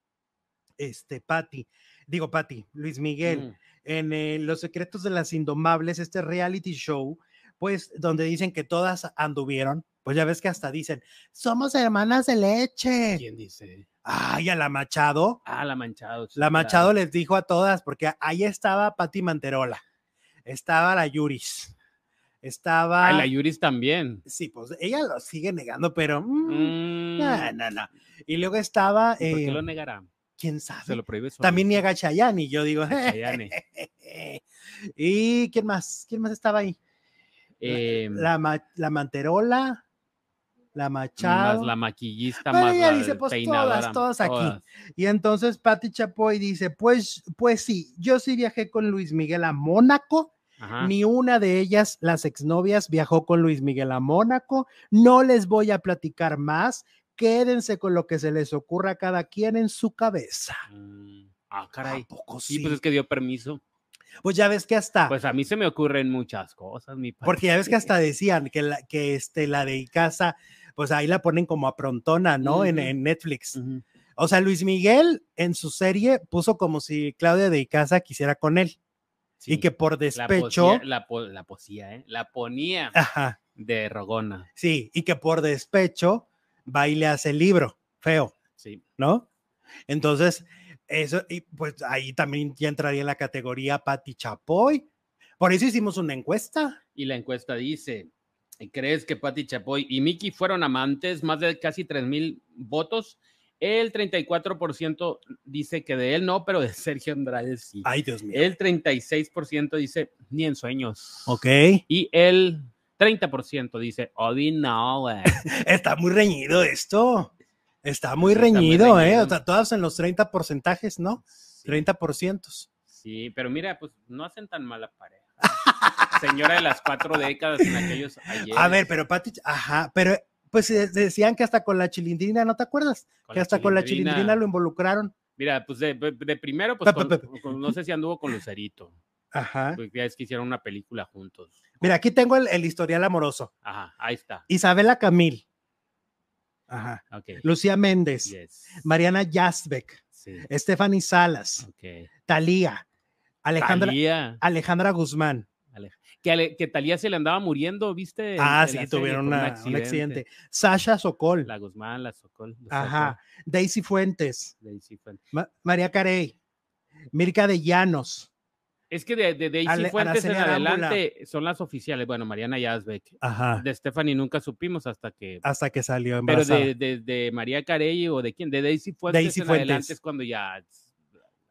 este, Patti, digo Patti, Luis Miguel, mm. en eh, Los Secretos de las Indomables, este reality show, pues donde dicen que todas anduvieron, pues ya ves que hasta dicen, somos hermanas de leche. ¿Quién dice? Ay, a la Machado. Ah, la Machado. la Machado les dijo a todas, porque ahí estaba Patti Manterola, estaba la Yuris, estaba. Ah, la Yuris también. Sí, pues ella lo sigue negando, pero. Mm, no, mm. no, no. Y luego estaba. ¿Por qué lo eh, negará? ¿Quién sabe? Se lo prohíbe También niega Chayani, yo digo. ¿Y quién más? ¿Quién más estaba ahí? Em, la, la Manterola la Machado. Más la maquillista, más ella dice, pues todas, todas aquí. Y entonces Patti Chapoy dice, pues, pues sí, yo sí viajé con Luis Miguel a Mónaco. Ni una de ellas, las exnovias, viajó con Luis Miguel a Mónaco. No les voy a platicar más. Quédense con lo que se les ocurra a cada quien en su cabeza. Mm, ah, caray. Poco sí? pues es que dio permiso. Pues ya ves que hasta. Pues a mí se me ocurren muchas cosas, mi Porque ya ves que hasta decían que, la, que este, la de casa pues ahí la ponen como a prontona, ¿no? en, Netflix. O sea, Luis Miguel en su serie puso como si Claudia de Icaza quisiera con él. Y que por despecho. La, la, posía, ¿eh? La ponía de Rogona. Sí, y que por despecho va y le hace el libro, feo. Sí. ¿No? Entonces, eso, y pues ahí también ya entraría en la categoría Patti Chapoy. Por eso hicimos una encuesta. Y la encuesta dice: ¿Crees que Patti Chapoy y Miki fueron amantes? Más de casi 3 mil votos. El 34% dice que de él no, pero de Sergio Andrade sí. Ay, Dios mío. El 36% dice ni en sueños. Ok. Y el 30% dice, Odi no. Está muy reñido esto. Está muy reñido, ¿eh? O sea, todas en los 30 porcentajes, ¿no? 30%. Sí, pero mira, pues no hacen tan mala pareja señora de las cuatro décadas en aquellos ayer. A ver, pero Pati, ajá, pero pues decían que hasta con la chilindrina, ¿no te acuerdas? que hasta con la chilindrina lo involucraron. Mira, pues de, primero, pues no sé si anduvo con Lucerito. Ajá. Porque ya es que hicieron una película juntos. Mira, aquí tengo el, historial amoroso. Ajá, ahí está. Isabela Camil. Ajá. Lucía Méndez. Mariana Jasbeck. Sí. Stephanie Salas. Okay. Talía. Alejandra, Alejandra Guzmán que, Talía se le andaba muriendo, ¿viste? Ah, sí, tuvieron un, accidente. Sasha Sokol. La Guzmán, la Sokol. Ajá. Daisy Fuentes. María Carey. Mirka de Llanos. Es que de, Daisy Fuentes en adelante son las oficiales. Bueno, Mariana Yazbek. Ajá. De Stephanie nunca supimos hasta que. Hasta que salió embarazada. Pero de, de, María Carey o de quién? De Daisy Fuentes Daisy en adelante es cuando ya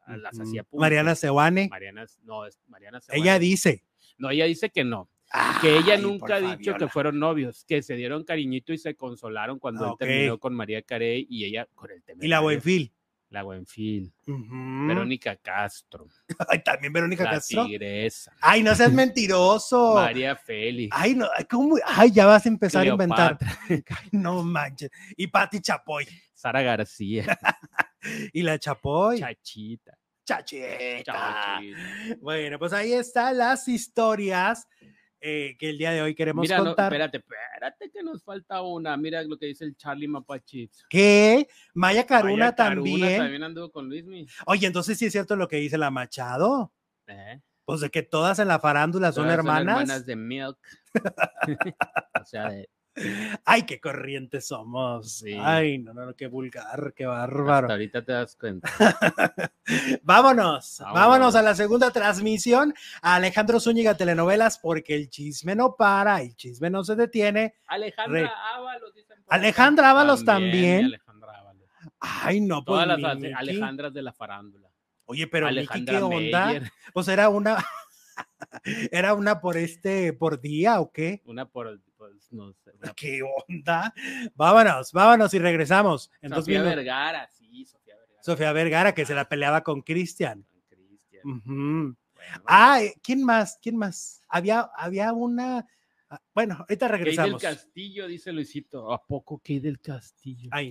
las hacía públicas. Mariana Sewane. Mariana, no, es Mariana Ella dice. No, ella dice que no. que ella nunca ha dicho que fueron novios, que se dieron cariñito y se consolaron cuando él terminó con María Carey y ella con el tema. Y la Buenfil. La Buenfil. Verónica Castro. Ay, también Verónica la Castro. Tigresa. Ay, no seas mentiroso. María Félix. Ay, no, ¿cómo? Ay, ya vas a empezar a inventar. Ay, no manches. Y Patti Chapoy. Sara García. y la Chapoy. Chachita. Chachita. Bueno, pues ahí están las historias eh, que el día de hoy queremos Mira, contar. espérate, espérate que nos falta una. Mira lo que dice el Charlie Mapachit. ¿Qué? Maya Caruna también. también anduvo con Luismi. Oye, entonces sí es cierto lo que dice la Machado. ¿Eh? Pues de que todas en la farándula son hermanas. Son hermanas de Milk. o sea, de, Ay, qué corrientes somos. Ay, no, no, qué vulgar, qué bárbaro. ahorita te das cuenta. vámonos, vámonos, a la segunda transmisión a Alejandro Zúñiga Telenovelas, porque el chisme no para, el chisme no se detiene. Alejandra Ábalos, Alejandra Ábalos también. Ay, no, pues. Todas las Alejandras de la farándula. Oye, pero Miki, ¿qué onda? Pues era una. ¿Era una por este, por día o qué? Una por, pues, no sé. ¿Qué onda? Vámonos, vámonos y regresamos. En Sofía Vergara, sí, Sofía Vergara. Sofía Vergara, que se la peleaba con Cristian. Ah, eh, ¿quién más? ¿Quién más? Había, había una. Ah, bueno, ahorita regresamos. Key del Castillo, dice Luisito. ¿A poco Key del Castillo? Ay,